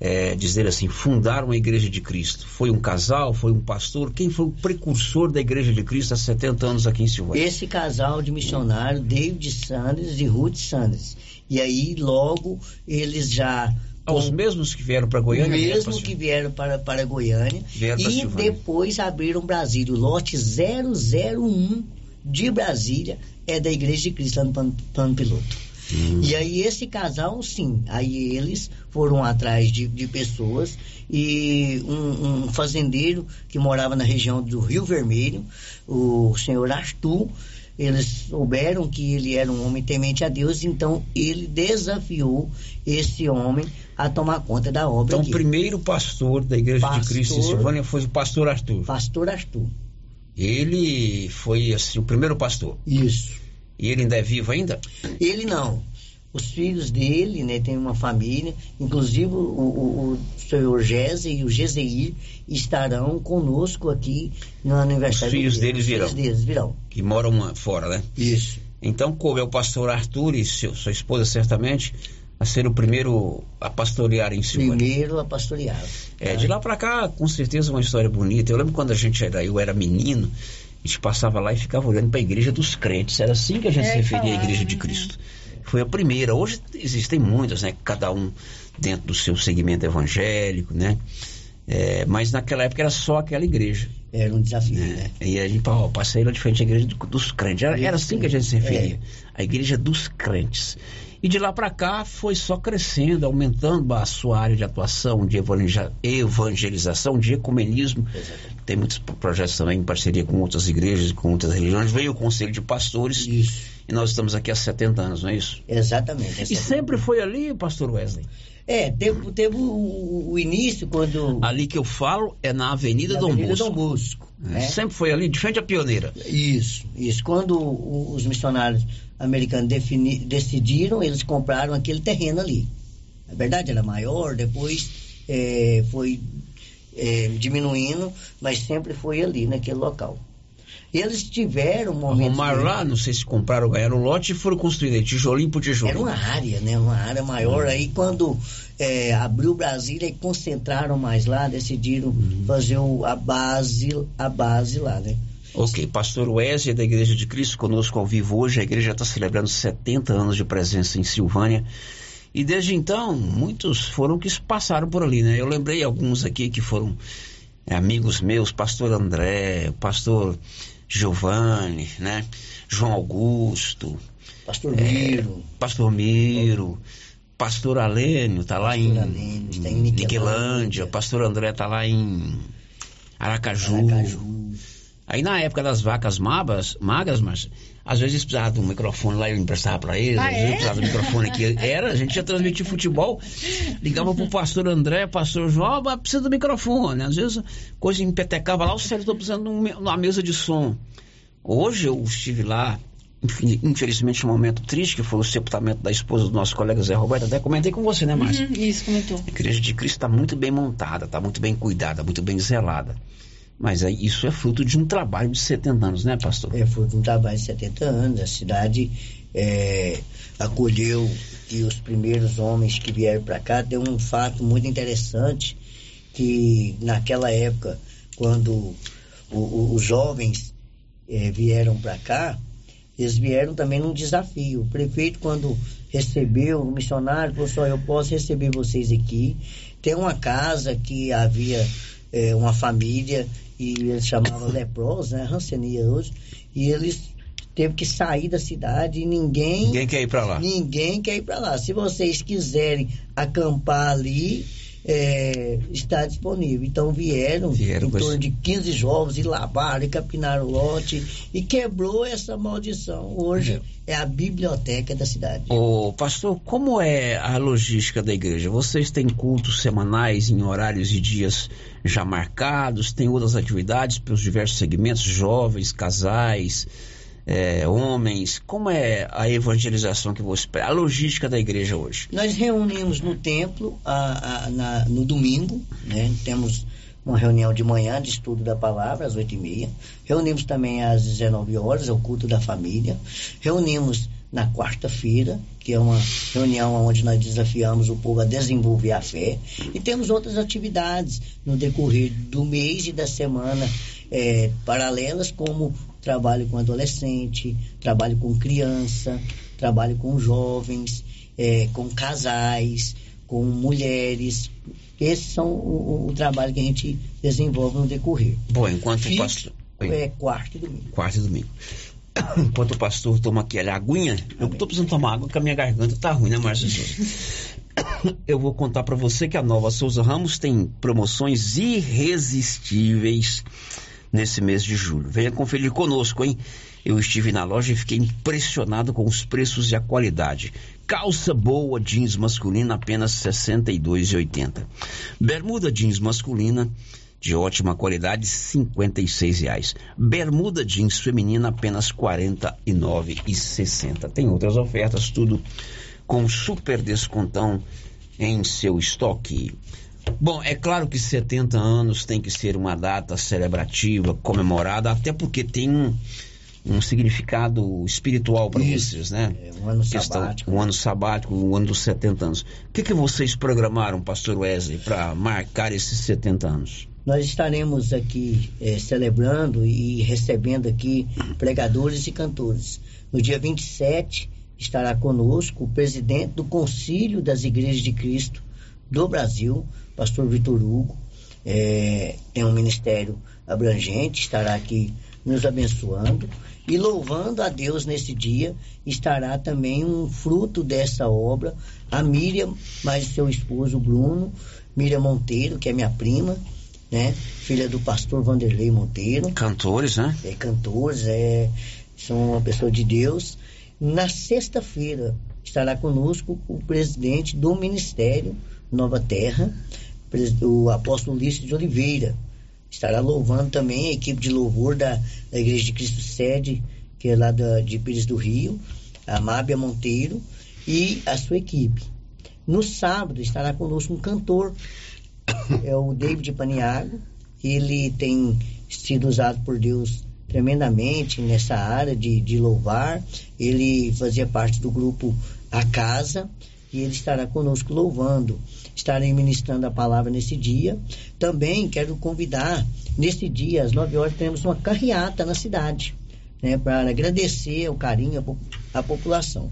é, dizer assim, fundar uma igreja de Cristo? Foi um casal? Foi um pastor? Quem foi o precursor da igreja de Cristo há 70 anos aqui em Silvânia? Esse casal de missionário, David Sanders e Ruth Sanders. E aí logo eles já os mesmos que vieram para Goiânia? Os mesmos que vieram para, para Goiânia. Vieram e depois abriram Brasília. O lote 001 de Brasília é da Igreja de Cristo, lá no plano piloto. Hum. E aí esse casal, sim, aí eles foram atrás de, de pessoas e um, um, fazendeiro que morava na região do Rio Vermelho, o senhor Arthur, eles souberam que ele era um homem temente a Deus, então ele desafiou esse homem a tomar conta da obra. Então, o primeiro pastor da Igreja pastor, de Cristo em Silvânia foi o pastor Arthur. Pastor Arthur. Ele foi assim, o primeiro pastor. Isso. E ele ainda é vivo ainda? Ele não. Os filhos dele, né, tem uma família, inclusive o, o, o senhor Gese e o Geseir estarão conosco aqui no aniversário. Os filhos deles virão. Os filhos deles virão. Que moram fora, né? Isso. Então, como é o pastor Arthur e seu, sua esposa, certamente, a ser o primeiro a pastorear em Silvânia. Primeiro a pastorear. É, de lá para cá, com certeza, uma história bonita. Eu lembro quando a gente era, eu era menino, a gente passava lá e ficava olhando para a igreja dos crentes. Era assim que a gente é, se referia à igreja de Cristo. Foi a primeira. Hoje existem muitas, né? Cada um dentro do seu segmento evangélico, né? É, mas naquela época era só aquela igreja. Era um desafio, é, né? E a gente ó, passei lá de frente à igreja dos crentes. Era, era assim que a gente se referia. É. A igreja dos crentes. E de lá para cá foi só crescendo, aumentando a sua área de atuação, de evangelização, de ecumenismo. Exatamente. Tem muitos projetos também em parceria com outras igrejas, com outras religiões. Veio o Conselho de Pastores. Isso. E nós estamos aqui há 70 anos, não é isso? Exatamente. E sempre foi ali, pastor Wesley? É, teve, teve o, o, início quando. Ali que eu falo é na Avenida, na Dom, Avenida Bosco. Dom Bosco. É, né? Sempre foi ali, de frente à pioneira. Isso, isso. Quando os missionários americanos defini, decidiram, eles compraram aquele terreno ali. Na verdade era maior, depois é, foi é, diminuindo, mas sempre foi ali, naquele local. Eles tiveram momentos. Arrumaram lá, não sei se compraram ou ganharam o lote e foram construídos tijolinho por tijolinho. Era uma área, né? Uma área maior. Hum. Aí quando é, abriu Brasília e concentraram mais lá, decidiram hum. fazer o, a base, a base lá, né? Ok, pastor Wesley da Igreja de Cristo conosco ao vivo hoje. A igreja está celebrando 70 anos de presença em Silvânia. E desde então, muitos foram que passaram por ali, né? Eu lembrei alguns aqui que foram é, amigos meus, pastor André, pastor Giovanni, né? João Augusto. Pastor Miro. É, pastor Miro. Pastor Alênio tá lá em, Alênio, em, tá em Niquelândia. Pastor André tá lá em Aracaju. Aracaju. Aí na época das vacas magras, magras, mas às vezes precisava de um microfone lá e eu emprestava para eles, Ah, às vezes é? precisava do microfone aqui. Era, a gente ia transmitir futebol, ligava pro pastor André, pastor João, mas precisa do microfone. Às vezes coisa empetecava lá, o Sérgio tô precisando de um uma mesa de som. Hoje eu estive lá, infelizmente, um momento triste, que foi o sepultamento da esposa do nosso colega Zé Roberto. Até comentei com você, né, Márcio? Uhum, isso, comentou. A igreja de Cristo está muito bem montada, está muito bem cuidada, muito bem zelada. Mas isso é fruto de um trabalho de 70 anos, né, pastor? É fruto de um trabalho de 70 anos. A cidade é, acolheu e os primeiros homens que vieram para cá. Tem um fato muito interessante que naquela época, quando o- o- os jovens eh, vieram para cá, eles vieram também num desafio. O prefeito, quando recebeu o missionário, falou só, eu posso receber vocês aqui. Tem uma casa que havia eh, uma família e eles chamavam leprosos, né? Rancenia hoje, e eles teve que sair da cidade e ninguém Ninguém quer ir para lá. Ninguém quer ir para lá. Se vocês quiserem acampar ali, é, está disponível. Então vieram, Vieram em torno de 15 jovens e lavaram e capinaram o lote e quebrou essa maldição. Hoje é a biblioteca da cidade. Ô, pastor, como é a logística da igreja? Vocês têm cultos semanais em horários e dias já marcados? Tem outras atividades para os diversos segmentos, jovens, casais, é, homens? Como é a evangelização que você... A logística da igreja hoje? Nós reunimos no templo a- a- na- no domingo, né? Temos uma reunião de manhã de estudo da palavra às oito e meia. Reunimos também às 19 horas, é o culto da família. Reunimos na quarta-feira, que é uma reunião onde nós desafiamos o povo a desenvolver a fé. E temos outras atividades no decorrer do mês e da semana eh, paralelas, como trabalho com adolescente, trabalho com criança, trabalho com jovens, eh, com casais, com mulheres. Esses são o, o- trabalho que a gente desenvolve no decorrer. Bom, enquanto o Fixo pastor... É quarto e domingo. Quarta e domingo. Enquanto o pastor toma aquela aguinha, eu tô precisando tomar água porque a minha garganta tá ruim, né, Márcio Souza? Eu vou contar para você que a Nova Souza Ramos tem promoções irresistíveis nesse mês de julho. Venha conferir conosco, hein? Eu estive na loja e fiquei impressionado com os preços e a qualidade. Calça boa jeans masculina apenas R$ 62,80. Bermuda jeans masculina de ótima qualidade, 56 reais. Bermuda jeans feminina, apenas R$ 49,60. Tem outras ofertas, tudo com super descontão em seu estoque. Bom, é claro que 70 anos tem que ser uma data celebrativa, comemorada, até porque tem um, um significado espiritual para vocês, né? É um ano Questão- sabático. Um ano sabático, um ano dos 70 anos. O que, que vocês programaram, pastor Wesley, para marcar esses 70 anos? Nós estaremos aqui eh, celebrando e recebendo aqui pregadores e cantores. No dia 27 estará conosco o presidente do Concílio das Igrejas de Cristo do Brasil, pastor Vitor Hugo. Eh, tem um ministério abrangente, estará aqui nos abençoando e louvando a Deus nesse dia. Estará também um fruto dessa obra, a Miriam, mais seu esposo Bruno, Miriam Monteiro, que é minha prima, né? Filha do pastor Vanderlei Monteiro. Cantores, né? É, cantores, é, são uma pessoa de Deus. Na sexta-feira estará conosco o presidente do Ministério Nova Terra, o apóstolo Ulisses de Oliveira. Estará louvando também a equipe de louvor da, da Igreja de Cristo Sede, que é lá da, de Pires do Rio, a Mábia Monteiro e a sua equipe. No sábado estará conosco um cantor, é o David Paniago. Ele tem sido usado por Deus tremendamente nessa área de, de louvar. Ele fazia parte do grupo A Casa e ele estará conosco louvando. Estarei ministrando a palavra nesse dia. Também quero convidar, nesse dia, às 9 horas, teremos uma carreata na cidade, né, para agradecer o carinho à po- à população.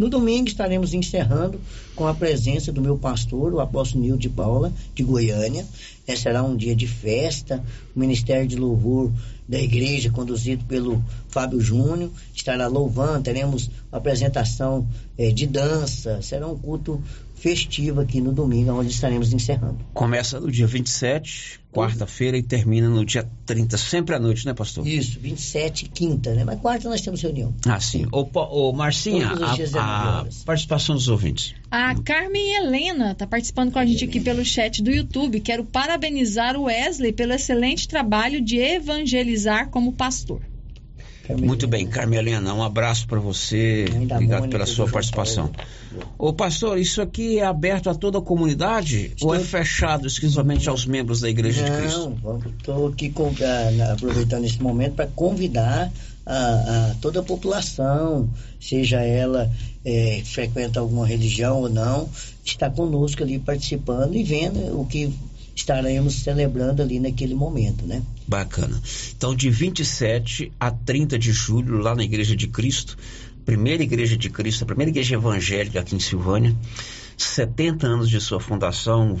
No domingo estaremos encerrando com a presença do meu pastor, o apóstolo Nil de Paula, de Goiânia. É, será um dia de festa. O Ministério de Louvor da igreja, conduzido pelo Fábio Júnior, estará louvando. Teremos apresentação é, de dança. Será um culto festivo aqui no domingo, onde estaremos encerrando. Começa no dia 27, quarta-feira, e termina no dia 30, sempre à noite, né, pastor? Isso, 27, quinta, né? Mas quarta nós temos reunião. Ah, sim. Ô, ô Marcinha, a, a participação dos ouvintes. A Carmen Helena está participando com a gente aqui pelo chat do YouTube. Quero parabenizar o Wesley pelo excelente trabalho de evangelizar como pastor. Muito bem, Carmelina, um abraço para você. Obrigado pela sua participação. Ô pastor, isso aqui é aberto a toda a comunidade Estou... ou é fechado exclusivamente aos membros da Igreja Não, de Cristo? Não, estou aqui uh, aproveitando esse momento para convidar a, a, toda a população, seja ela é, frequenta alguma religião ou não, está conosco ali participando e vendo o que estaremos celebrando ali naquele momento, né? Bacana. Então, de 27 a 30 de julho, lá na Igreja de Cristo, primeira Igreja de Cristo, a primeira igreja evangélica aqui em Silvânia, 70 anos de sua fundação.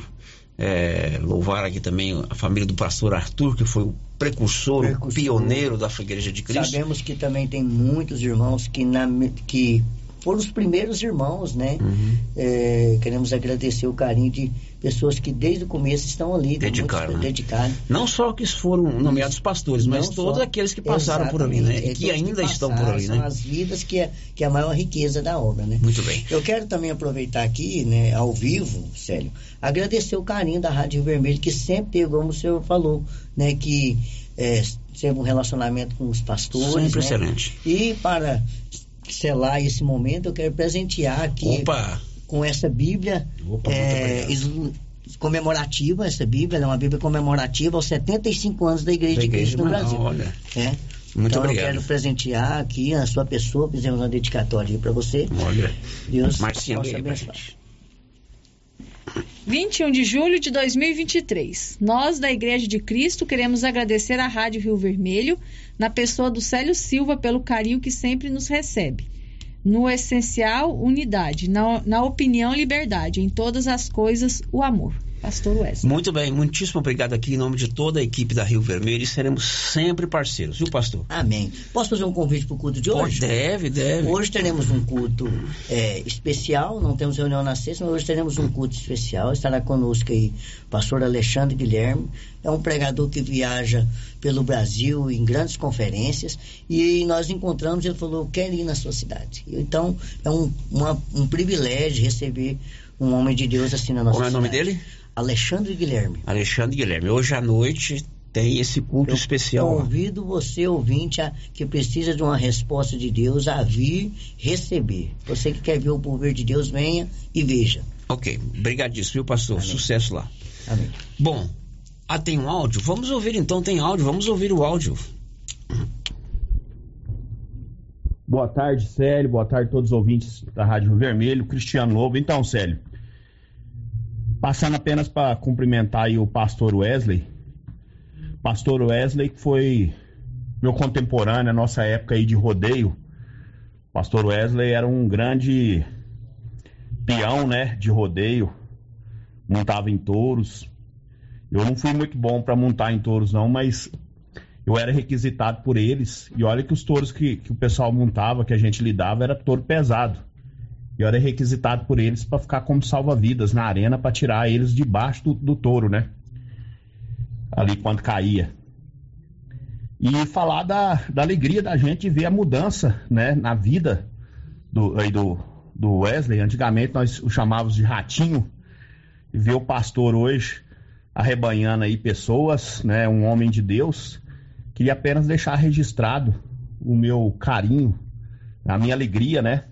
É, louvar aqui também a família do pastor Arthur, que foi o precursor, precursor. o pioneiro da Igreja de Cristo. Sabemos que também tem muitos irmãos que, na, que foram os primeiros irmãos, né? Uhum. É, queremos agradecer o carinho de pessoas que desde o começo estão ali, dedicaram, né? dedicados. Não só que foram nomeados pastores, mas Não todos só, aqueles que passaram por ali, né? E que ainda que estão por ali, né? São as vidas que é, que é a maior riqueza da obra, né? Muito bem. Eu quero também aproveitar aqui, né, ao vivo, Célio, agradecer o carinho da Rádio Vermelho, que sempre teve, como o senhor falou, né, que é, teve um relacionamento com os pastores. Sempre né? excelente. E para selar esse momento, eu quero presentear aqui Opa. com essa Bíblia Opa, é, comemorativa, essa Bíblia é uma Bíblia comemorativa aos 75 anos da Igreja, da igreja de Cristo no Brasil. Olha. É. Muito então obrigado. eu quero presentear aqui a sua pessoa, fizemos uma dedicatória para você. Olha. Deus Marcinha, possa abençoar. 21 de julho de 2023. Nós, da Igreja de Cristo, queremos agradecer à Rádio Rio Vermelho, na pessoa do Célio Silva, pelo carinho que sempre nos recebe. No essencial, unidade. Na, na opinião, liberdade. Em todas as coisas, o amor. Pastor Wesley. Muito bem, muitíssimo obrigado aqui em nome de toda a equipe da Rio Vermelho e seremos sempre parceiros, viu, pastor? Amém. Posso fazer um convite para o culto de hoje? deve, deve. Hoje teremos um culto é, especial, não temos reunião na sexta, mas hoje teremos um culto especial. Estará conosco aí o pastor Alexandre Guilherme, é um pregador que viaja pelo Brasil em grandes conferências e nós encontramos, ele falou, quero ir na sua cidade. Então, é um, uma, um privilégio receber um homem de Deus assim na nossa Como cidade. é o nome dele? Alexandre Guilherme. Alexandre Guilherme. Hoje à noite tem esse culto Eu especial. Convido você, ouvinte, a, que precisa de uma resposta de Deus, a vir receber. Você que quer ver o poder de Deus, venha e veja. Ok, obrigadíssimo, viu, pastor? Amém. Sucesso lá. Amém. Bom, ah, tem um áudio? Vamos ouvir então, tem áudio, vamos ouvir o áudio. Boa tarde, Célio. Boa tarde a todos os ouvintes da Rádio Vermelho. Cristiano Lobo. Então, Célio, Passando apenas para cumprimentar o pastor Wesley. Pastor Wesley que foi meu contemporâneo na nossa época aí de rodeio. Pastor Wesley era um grande peão, né, de rodeio. Montava em touros. Eu não fui muito bom para montar em touros não, mas eu era requisitado por eles. E olha que os touros que, que o pessoal montava, que a gente lidava, era touro pesado e era requisitado por eles para ficar como salva-vidas na arena para tirar eles debaixo do, do touro, né? Ali quando caía. E falar da, da alegria da gente ver a mudança, né, na vida do, aí do, do Wesley. Antigamente nós o chamávamos de ratinho. E ver o pastor hoje arrebanhando aí pessoas, né, um homem de Deus. Queria apenas deixar registrado o meu carinho, a minha alegria, né,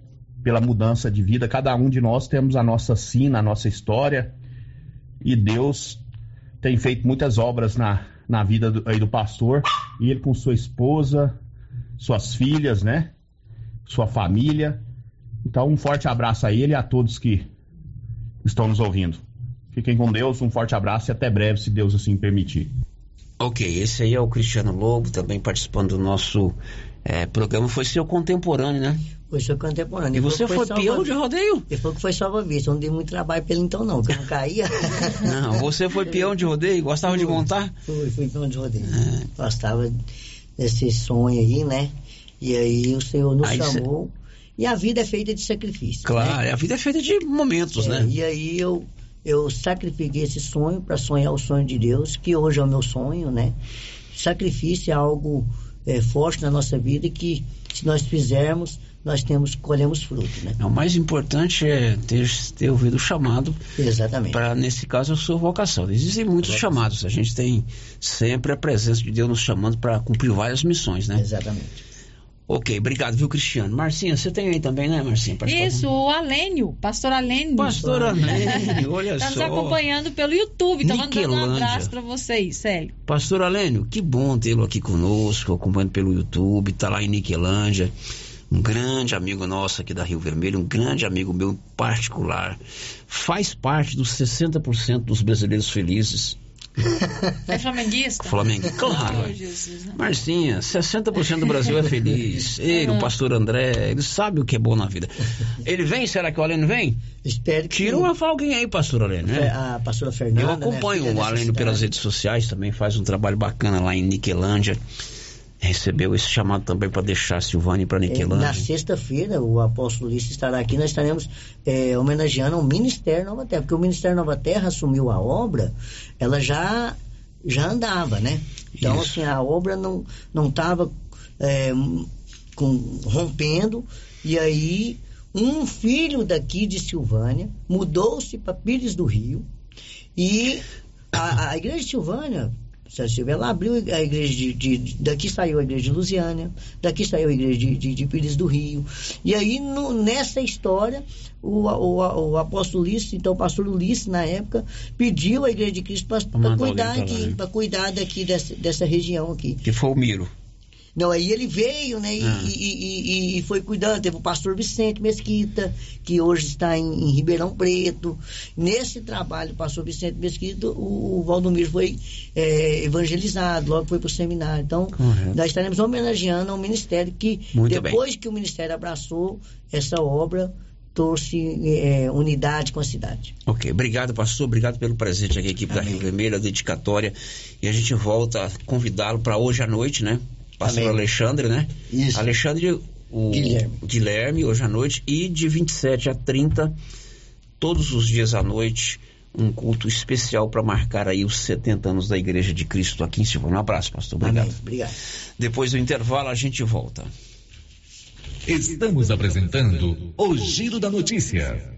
pela mudança de vida. Cada um de nós temos a nossa sina, a nossa história. E Deus tem feito muitas obras na, na vida do, aí do pastor. E ele com sua esposa, suas filhas, né? Sua família. Então, um forte abraço a ele e a todos que estão nos ouvindo. Fiquem com Deus, um forte abraço e até breve, se Deus assim permitir. Ok, esse aí é o Cristiano Lobo, também participando do nosso é, programa. Foi seu contemporâneo, né? Professor contemporâneo. E você foi, peão de rodeio? Ele falou que foi salva-vista. Não dei muito trabalho pra ele então, não, que eu não caía. não, você foi peão de rodeio? Gostava fui, de montar? Fui, fui peão de rodeio. É. Gostava desse sonho aí, né? E aí o Senhor nos aí chamou. Cê... E a vida é feita de sacrifício. Claro, né? a vida é feita de momentos, é, né? E aí eu, eu sacrifiquei esse sonho para sonhar o sonho de Deus, que hoje é o meu sonho, né? Sacrifício é algo é, forte na nossa vida e que se nós fizermos, nós temos colhemos fruto, né? O mais importante é ter, ter ouvido o chamado. Exatamente. Para nesse caso a sua vocação. Existem muitos vocação. chamados. A gente tem sempre a presença de Deus nos chamando para cumprir várias missões, né? Exatamente. Ok, obrigado, viu, Cristiano? Marcinha, você tem aí também, né, Marcinha? Isso, o Alênio, pastor Alênio. Pastor Alênio, olha tá só. Está nos acompanhando pelo YouTube, tá mandando um abraço para vocês, sério. Pastor Alênio, que bom tê-lo aqui conosco, acompanhando pelo YouTube, tá lá em Niquelândia. Um grande amigo nosso aqui da Rio Vermelho, um grande amigo meu particular. Faz parte dos 60% dos brasileiros felizes é flamenguista? Flamenguista, claro. Oh, Jesus, Marcinha, 60% do Brasil é feliz. Ele, o pastor André, ele sabe o que é bom na vida. Ele vem? Será que o Aleno vem? Espero que Tira uma alguém aí, pastor Aleno. Né? A pastora Fernanda. Eu né, acompanho né? o Aleno pelas redes sociais, também faz um trabalho bacana lá em Niquelândia recebeu esse chamado também para deixar Silvânia para Niquelândia. Na sexta-feira, o apóstolo Ulisses estará aqui, nós estaremos é, homenageando o Ministério Nova Terra, porque o Ministério Nova Terra assumiu a obra, ela já, já andava, né? Então, Isso. assim, a obra não estava é, rompendo, e aí um filho daqui de Silvânia mudou-se para Pires do Rio, e a, a igreja de Silvânia Silva, ela abriu a igreja de, de, Daqui saiu a igreja de Lusiânia, daqui saiu a igreja de, de, de Pires do Rio. E aí, no, nessa história, o, o, o apóstolo Ulisses, então o pastor Ulisses, na época, pediu à igreja de Cristo para cuidar aqui, para cuidar daqui dessa, dessa região aqui. Que foi o Miro. Não, aí ele veio, né, e, ah. e, e, e, foi cuidando. Teve o pastor Vicente Mesquita, que hoje está em, em Ribeirão Preto. Nesse trabalho, o pastor Vicente Mesquita, o, o Valdomiro foi é, evangelizado, logo foi para o seminário. Então, Correto. nós estaremos homenageando ao ministério que, Muito depois bem. que o ministério abraçou essa obra, trouxe é, unidade com a cidade. Ok, obrigado, pastor. Obrigado pelo presente aqui, equipe Amém. da Rio Vermelho, a dedicatória. E a gente volta a convidá-lo para hoje à noite, né? Pastor. Alexandre, né? Isso. Alexandre, o Guilherme. Guilherme, hoje à noite, e de 27 a 30, todos os dias à noite, um culto especial para marcar aí os 70 anos da Igreja de Cristo aqui em Silvânia. Um abraço, pastor. Obrigado. Amém. Obrigado. Depois do intervalo, a gente volta. Estamos apresentando o Giro da Notícia.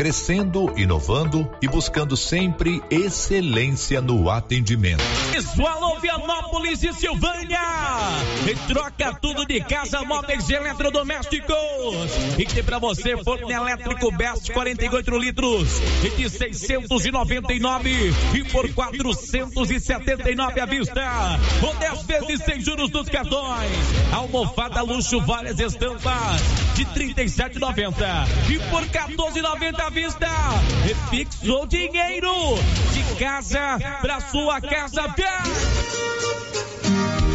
crescendo, inovando e buscando sempre excelência no atendimento. Visual Vianópolis e Silvânia. E troca tudo de casa, móveis e eletrodomésticos. E tem para você forno elétrico Best 48 litros e de 699 e por 479 à vista. Ou 10 vezes sem juros dos cartões. Almofada luxo várias estampas de 37,90 e por 14,90 vista. Refixou dinheiro de casa para sua casa.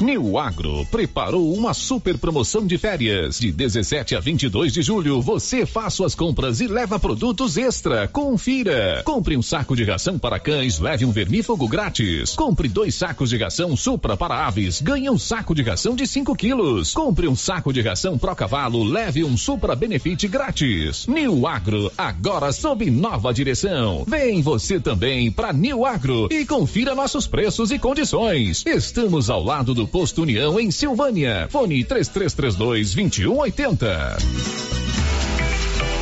New Agro preparou uma super promoção de férias. De 17 a 22 de julho, você faz suas compras e leva produtos extra. Confira. Compre um saco de ração para cães, leve um vermífugo grátis. Compre dois sacos de ração Supra para aves, ganhe um saco de ração de 5 quilos. Compre um saco de ração Pro Cavalo, leve um Supra Benefit grátis. New Agro, agora sob nova direção. Vem você também para New Agro e confira nossos preços e condições. Estamos ao lado do Posto União em Silvânia. Fone 3332 2180.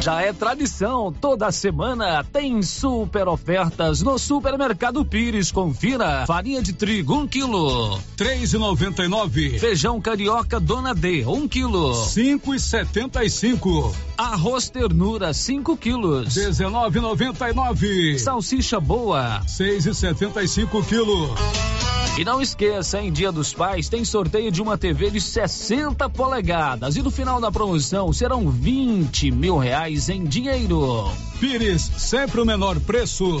Já é tradição, toda semana tem super ofertas no Supermercado Pires. Confira: farinha de trigo, 1 um quilo, três e noventa e nove. Feijão carioca Dona D, 1 um quilo, cinco e setenta e cinco. Arroz ternura, 5 quilos, dezenove noventa e nove. Salsicha boa, seis e setenta e cinco quilo. E não esqueça, em Dia dos Pais tem sorteio de uma TV de 60 polegadas e no final da promoção serão 20 mil reais em dinheiro. Pires, sempre o menor preço.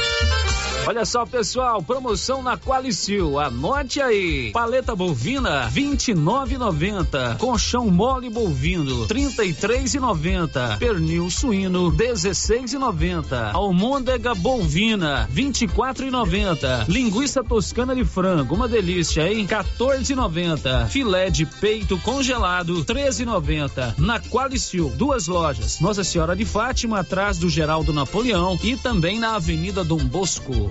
Olha só, pessoal, promoção na Qualicil. Anote aí. Paleta bovina 29,90. Colchão mole bovino 33,90. Pernil suíno 16,90. Almôndega bovina 24,90. Linguiça toscana de frango, uma delícia, hein? 14,90. Filé de peito congelado 13,90. Na Qualicil, duas lojas. Nossa Senhora de Fátima atrás do Geraldo Napoleão e também na Avenida Dom Bosco.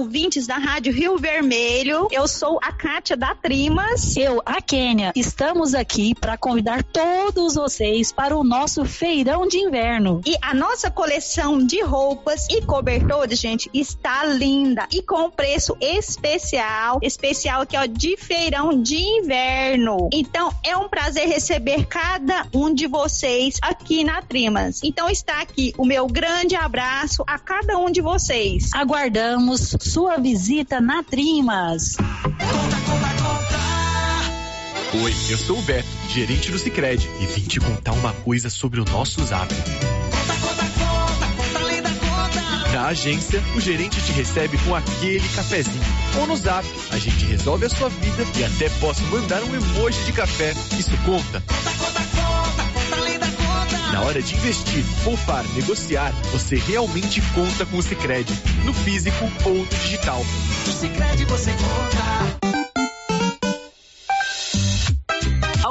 Ouvintes da Rádio Rio Vermelho. Eu sou a Kátia da Trimas. Eu, a Kênia. Estamos aqui para convidar todos vocês para o nosso feirão de inverno. E a nossa coleção de roupas e cobertores, gente, está linda e com preço especial. Especial aqui, ó, de feirão de inverno. Então, é um prazer receber cada um de vocês aqui na Trimas. Então, está aqui o meu grande abraço a cada um de vocês. Aguardamos sua visita na Trimas. Oi, eu sou o Beto, gerente do Cicred, e vim te contar uma coisa sobre o nosso Zap. Na agência, o gerente te recebe com aquele cafezinho. Ou no Zap, a gente resolve a sua vida e até posso mandar um emoji de café. Isso conta. Na hora de investir, poupar, negociar, você realmente conta com o Cicred, no físico ou no digital. No Cicred você conta.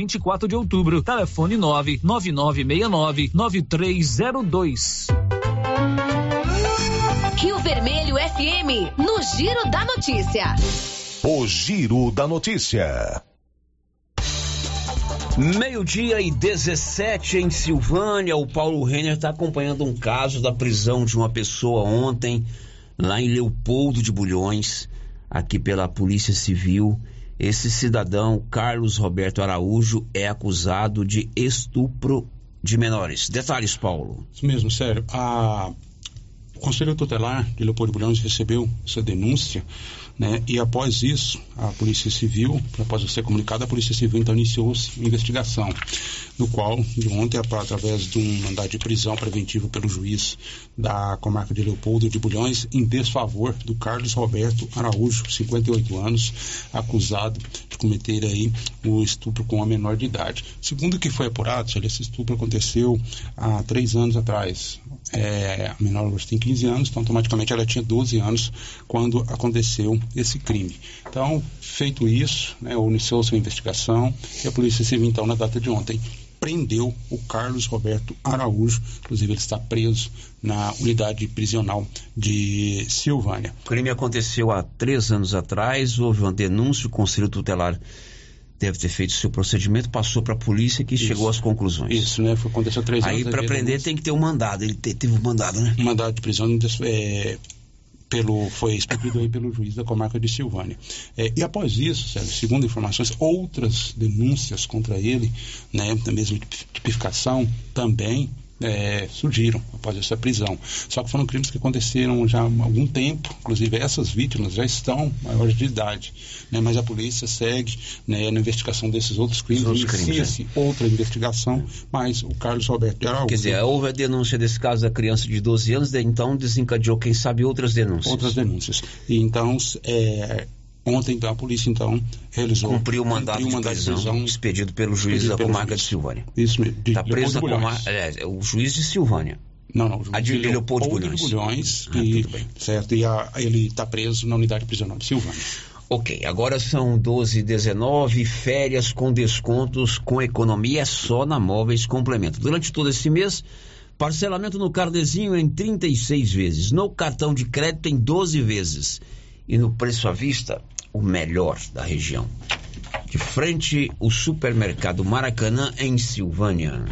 24 de Outubro, telefone 99969 9302. Rio Vermelho FM, no Giro da Notícia. O Giro da Notícia. Meio-dia e 17 em Silvânia, o Paulo Renner está acompanhando um caso da prisão de uma pessoa ontem, lá em Leopoldo de Bulhões, aqui pela Polícia Civil. Esse cidadão, Carlos Roberto Araújo, é acusado de estupro de menores. Detalhes, Paulo. Isso mesmo, sério. A... O Conselho Tutelar de Leopoldo Bulhões recebeu essa denúncia, né? E após isso, a Polícia Civil, após ser comunicada, a Polícia Civil então iniciou a investigação, no qual, de ontem, através de um mandado de prisão preventivo pelo juiz da comarca de Leopoldo de Bulhões, em desfavor do Carlos Roberto Araújo, 58 anos, acusado de cometer aí o estupro com uma menor de idade. Segundo o que foi apurado, esse estupro aconteceu há três anos atrás. É, a menor hoje tem 15 anos, então automaticamente ela tinha 12 anos quando aconteceu esse crime. Então, feito isso, né, iniciou sua investigação e a Polícia Civil, então, na data de ontem, prendeu o Carlos Roberto Araújo, inclusive ele está preso na unidade prisional de Silvânia. O crime aconteceu há três anos atrás, houve uma denúncia, o Conselho Tutelar deve ter feito seu procedimento, passou para a polícia que Isso. chegou às conclusões. Isso, né? Foi, aconteceu três Aí anos. para prender tem que ter um mandado, ele te- teve um mandado, né? Um mandado de prisão é, pelo, foi expedido aí pelo juiz da comarca de Silvânia. É, e após isso, Sérgio, segundo informações, outras denúncias contra ele, né, da mesma tipificação, também é, surgiram após essa prisão. Só que foram crimes que aconteceram já há algum tempo, inclusive essas vítimas já estão maiores de idade, né, mas a polícia segue né, na investigação desses outros crimes, inicia-se outra investigação, mas o Carlos Roberto de Araújo... Quer dizer, houve a denúncia desse caso da criança de 12 anos, então desencadeou, quem sabe, outras denúncias. outras denúncias. E então, é, ontem então, a polícia então realizou Cumpriu o mandato, cumpriu o de, mandato prisão, expedido pelo juiz expedido da comarca juiz. de Silvânia. Isso mesmo. de Está preso na comarca. É, é o juiz de Silvânia. Não, não. A de Leopoldo de Bulhões. De Bulhões ah, e, tudo bem. Certo, e a, ele está preso na unidade prisional de Silvânia. Ok, agora são 12 e 19 férias com descontos com economia só na Móveis Complemento. Durante todo esse mês, parcelamento no cardezinho em 36 vezes, no cartão de crédito em 12 vezes e no preço à vista, o melhor da região. De frente, o supermercado Maracanã em Silvânia.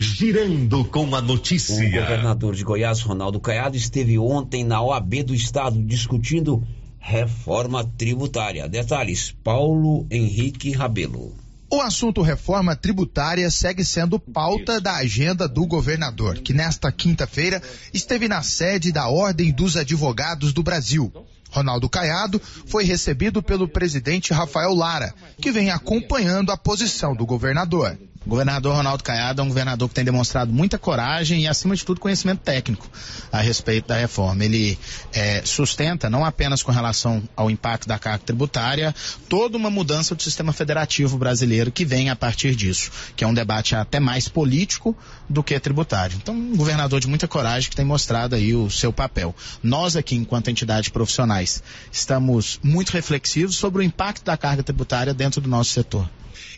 Girando com a O notícia. governador de Goiás, Ronaldo Caiado, esteve ontem na OAB do Estado discutindo reforma tributária. Detalhes, Paulo Henrique Rabelo. O assunto reforma tributária segue sendo pauta da agenda do governador, que nesta quinta-feira esteve na sede da Ordem dos Advogados do Brasil. Ronaldo Caiado foi recebido pelo presidente Rafael Lara, que vem acompanhando a posição do governador. O governador Ronaldo Caiado é um governador que tem demonstrado muita coragem e, acima de tudo, conhecimento técnico a respeito da reforma. Ele é, sustenta, não apenas com relação ao impacto da carga tributária, toda uma mudança do sistema federativo brasileiro que vem a partir disso, que é um debate até mais político do que tributário. Então, um governador de muita coragem que tem mostrado aí o seu papel. Nós aqui, enquanto entidades profissionais, estamos muito reflexivos sobre o impacto da carga tributária dentro do nosso setor.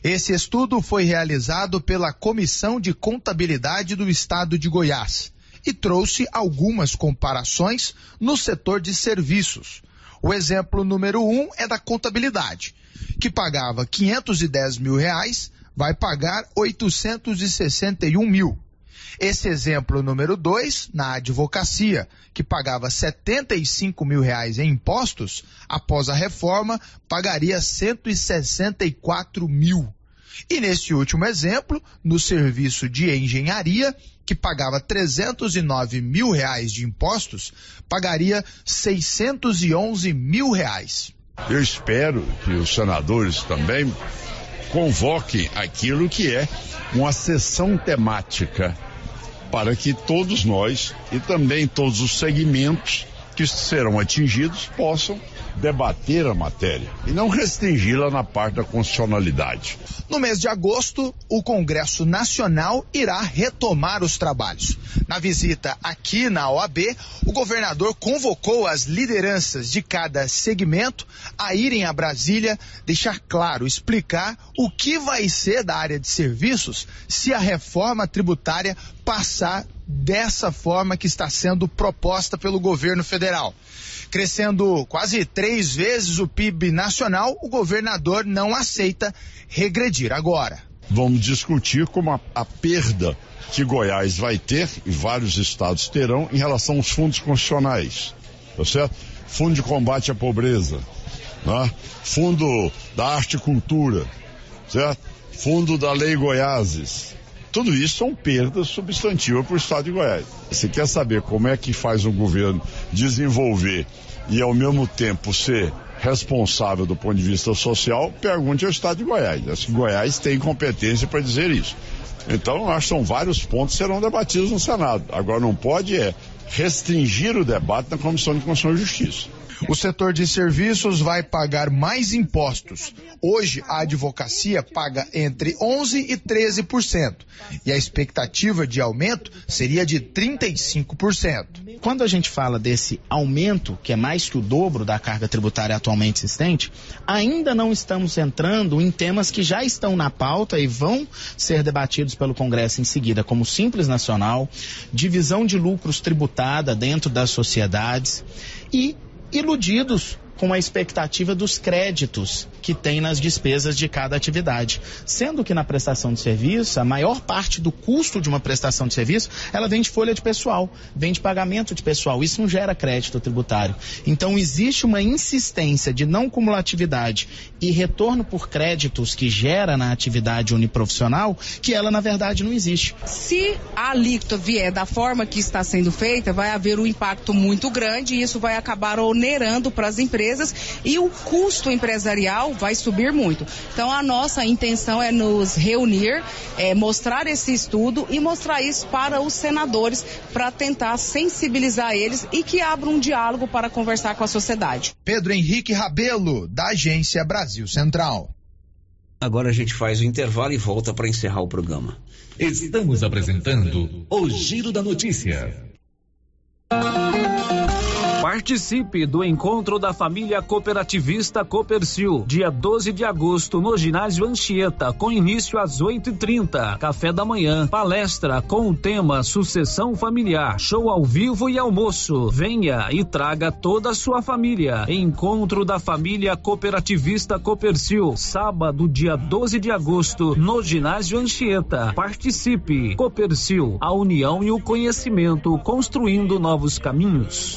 Esse estudo foi realizado pela Comissão de Contabilidade do Estado de Goiás e trouxe algumas comparações no setor de serviços. O exemplo número um é da contabilidade, que pagava 510 mil reais, vai pagar 861 mil. Esse exemplo número dois, na advocacia, que pagava 75 mil reais em impostos, após a reforma, pagaria 164 mil. E nesse último exemplo, no serviço de engenharia, que pagava 309 mil reais de impostos, pagaria 611 mil reais. Eu espero que os senadores também convoquem aquilo que é uma sessão temática para que todos nós e também todos os segmentos que serão atingidos possam debater a matéria e não restringi-la na parte da constitucionalidade. No mês de agosto, o Congresso Nacional irá retomar os trabalhos. Na visita aqui na OAB, o governador convocou as lideranças de cada segmento a irem a Brasília deixar claro, explicar o que vai ser da área de serviços se a reforma tributária passar dessa forma que está sendo proposta pelo governo federal. Crescendo quase três vezes o PIB nacional, o governador não aceita regredir agora. Vamos discutir como a, a perda que Goiás vai ter e vários estados terão em relação aos fundos constitucionais, tá certo? Fundo de combate à pobreza, né? Fundo da arte e cultura, certo? Fundo da lei Goiáses, tudo isso são perdas substantivas para o estado de Goiás. Você quer saber como é que faz o governo desenvolver e ao mesmo tempo ser responsável do ponto de vista social, pergunte ao estado de Goiás. Acho que Goiás tem competência para dizer isso. Então, acho que são vários pontos que serão debatidos no Senado. Agora, não pode é restringir o debate na Comissão de Constituição e Justiça. O setor de serviços vai pagar mais impostos. Hoje, a advocacia paga entre 11% e 13%. E a expectativa de aumento seria de 35%. Quando a gente fala desse aumento, que é mais que o dobro da carga tributária atualmente existente, ainda não estamos entrando em temas que já estão na pauta e vão ser debatidos pelo Congresso em seguida, como Simples Nacional, divisão de lucros tributada dentro das sociedades e iludidos com a expectativa dos créditos que tem nas despesas de cada atividade. Sendo que na prestação de serviço, a maior parte do custo de uma prestação de serviço, ela vem de folha de pessoal, vem de pagamento de pessoal. Isso não gera crédito tributário. Então existe uma insistência de não cumulatividade e retorno por créditos que gera na atividade uniprofissional, que ela na verdade não existe. Se a alíquota vier da forma que está sendo feita, vai haver um impacto muito grande e isso vai acabar onerando para as empresas e o custo empresarial vai subir muito. Então a nossa intenção é nos reunir, é, mostrar esse estudo e mostrar isso para os senadores para tentar sensibilizar eles e que abram um diálogo para conversar com a sociedade. Pedro Henrique Rabelo, da Agência Brasil Central. Agora a gente faz o intervalo e volta para encerrar o programa. Estamos apresentando o Giro da Notícia. Participe do encontro da família cooperativista Copercil, dia 12 de agosto, no ginásio Anchieta, com início às 8h30. Café da manhã, palestra com o tema Sucessão Familiar, show ao vivo e almoço. Venha e traga toda a sua família. Encontro da família cooperativista Copercil, sábado, dia 12 de agosto, no ginásio Anchieta. Participe. Copercil, a união e o conhecimento, construindo novos caminhos.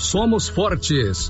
somos fortes.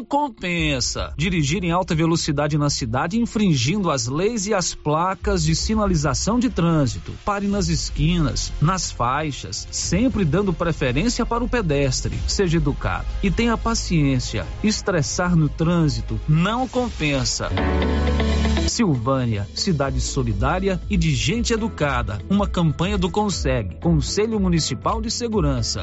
Não compensa dirigir em alta velocidade na cidade infringindo as leis e as placas de sinalização de trânsito. Pare nas esquinas, nas faixas, sempre dando preferência para o pedestre. Seja educado e tenha paciência. Estressar no trânsito não compensa. Silvânia, cidade solidária e de gente educada. Uma campanha do Conseg, Conselho Municipal de Segurança.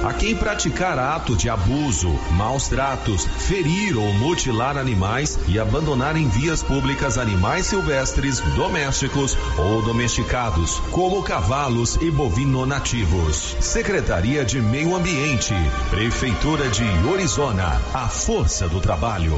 a quem praticar ato de abuso, maus tratos, ferir ou mutilar animais e abandonar em vias públicas animais silvestres, domésticos ou domesticados, como cavalos e bovino nativos. Secretaria de Meio Ambiente, Prefeitura de Orizona, a força do trabalho.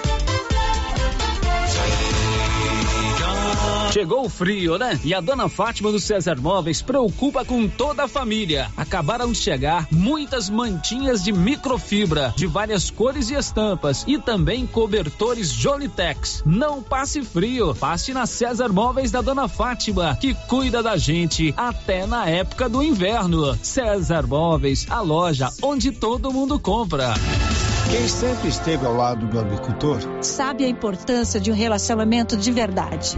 Chegou o frio, né? E a dona Fátima do César Móveis preocupa com toda a família. Acabaram de chegar muitas mantinhas de microfibra de várias cores e estampas e também cobertores Jolitex. Não passe frio, passe na César Móveis da dona Fátima, que cuida da gente até na época do inverno. César Móveis, a loja onde todo mundo compra. Quem sempre esteve ao lado do agricultor sabe a importância de um relacionamento de verdade.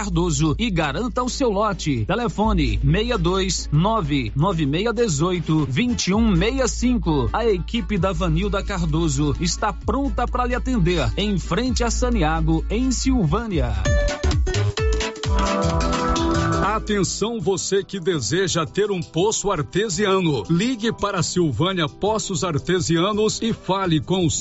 e garanta o seu lote. Telefone 62 99618 2165. A equipe da Vanilda Cardoso está pronta para lhe atender em frente a Saniago, em Silvânia. Atenção você que deseja ter um poço artesiano. Ligue para Silvânia Poços Artesianos e fale com o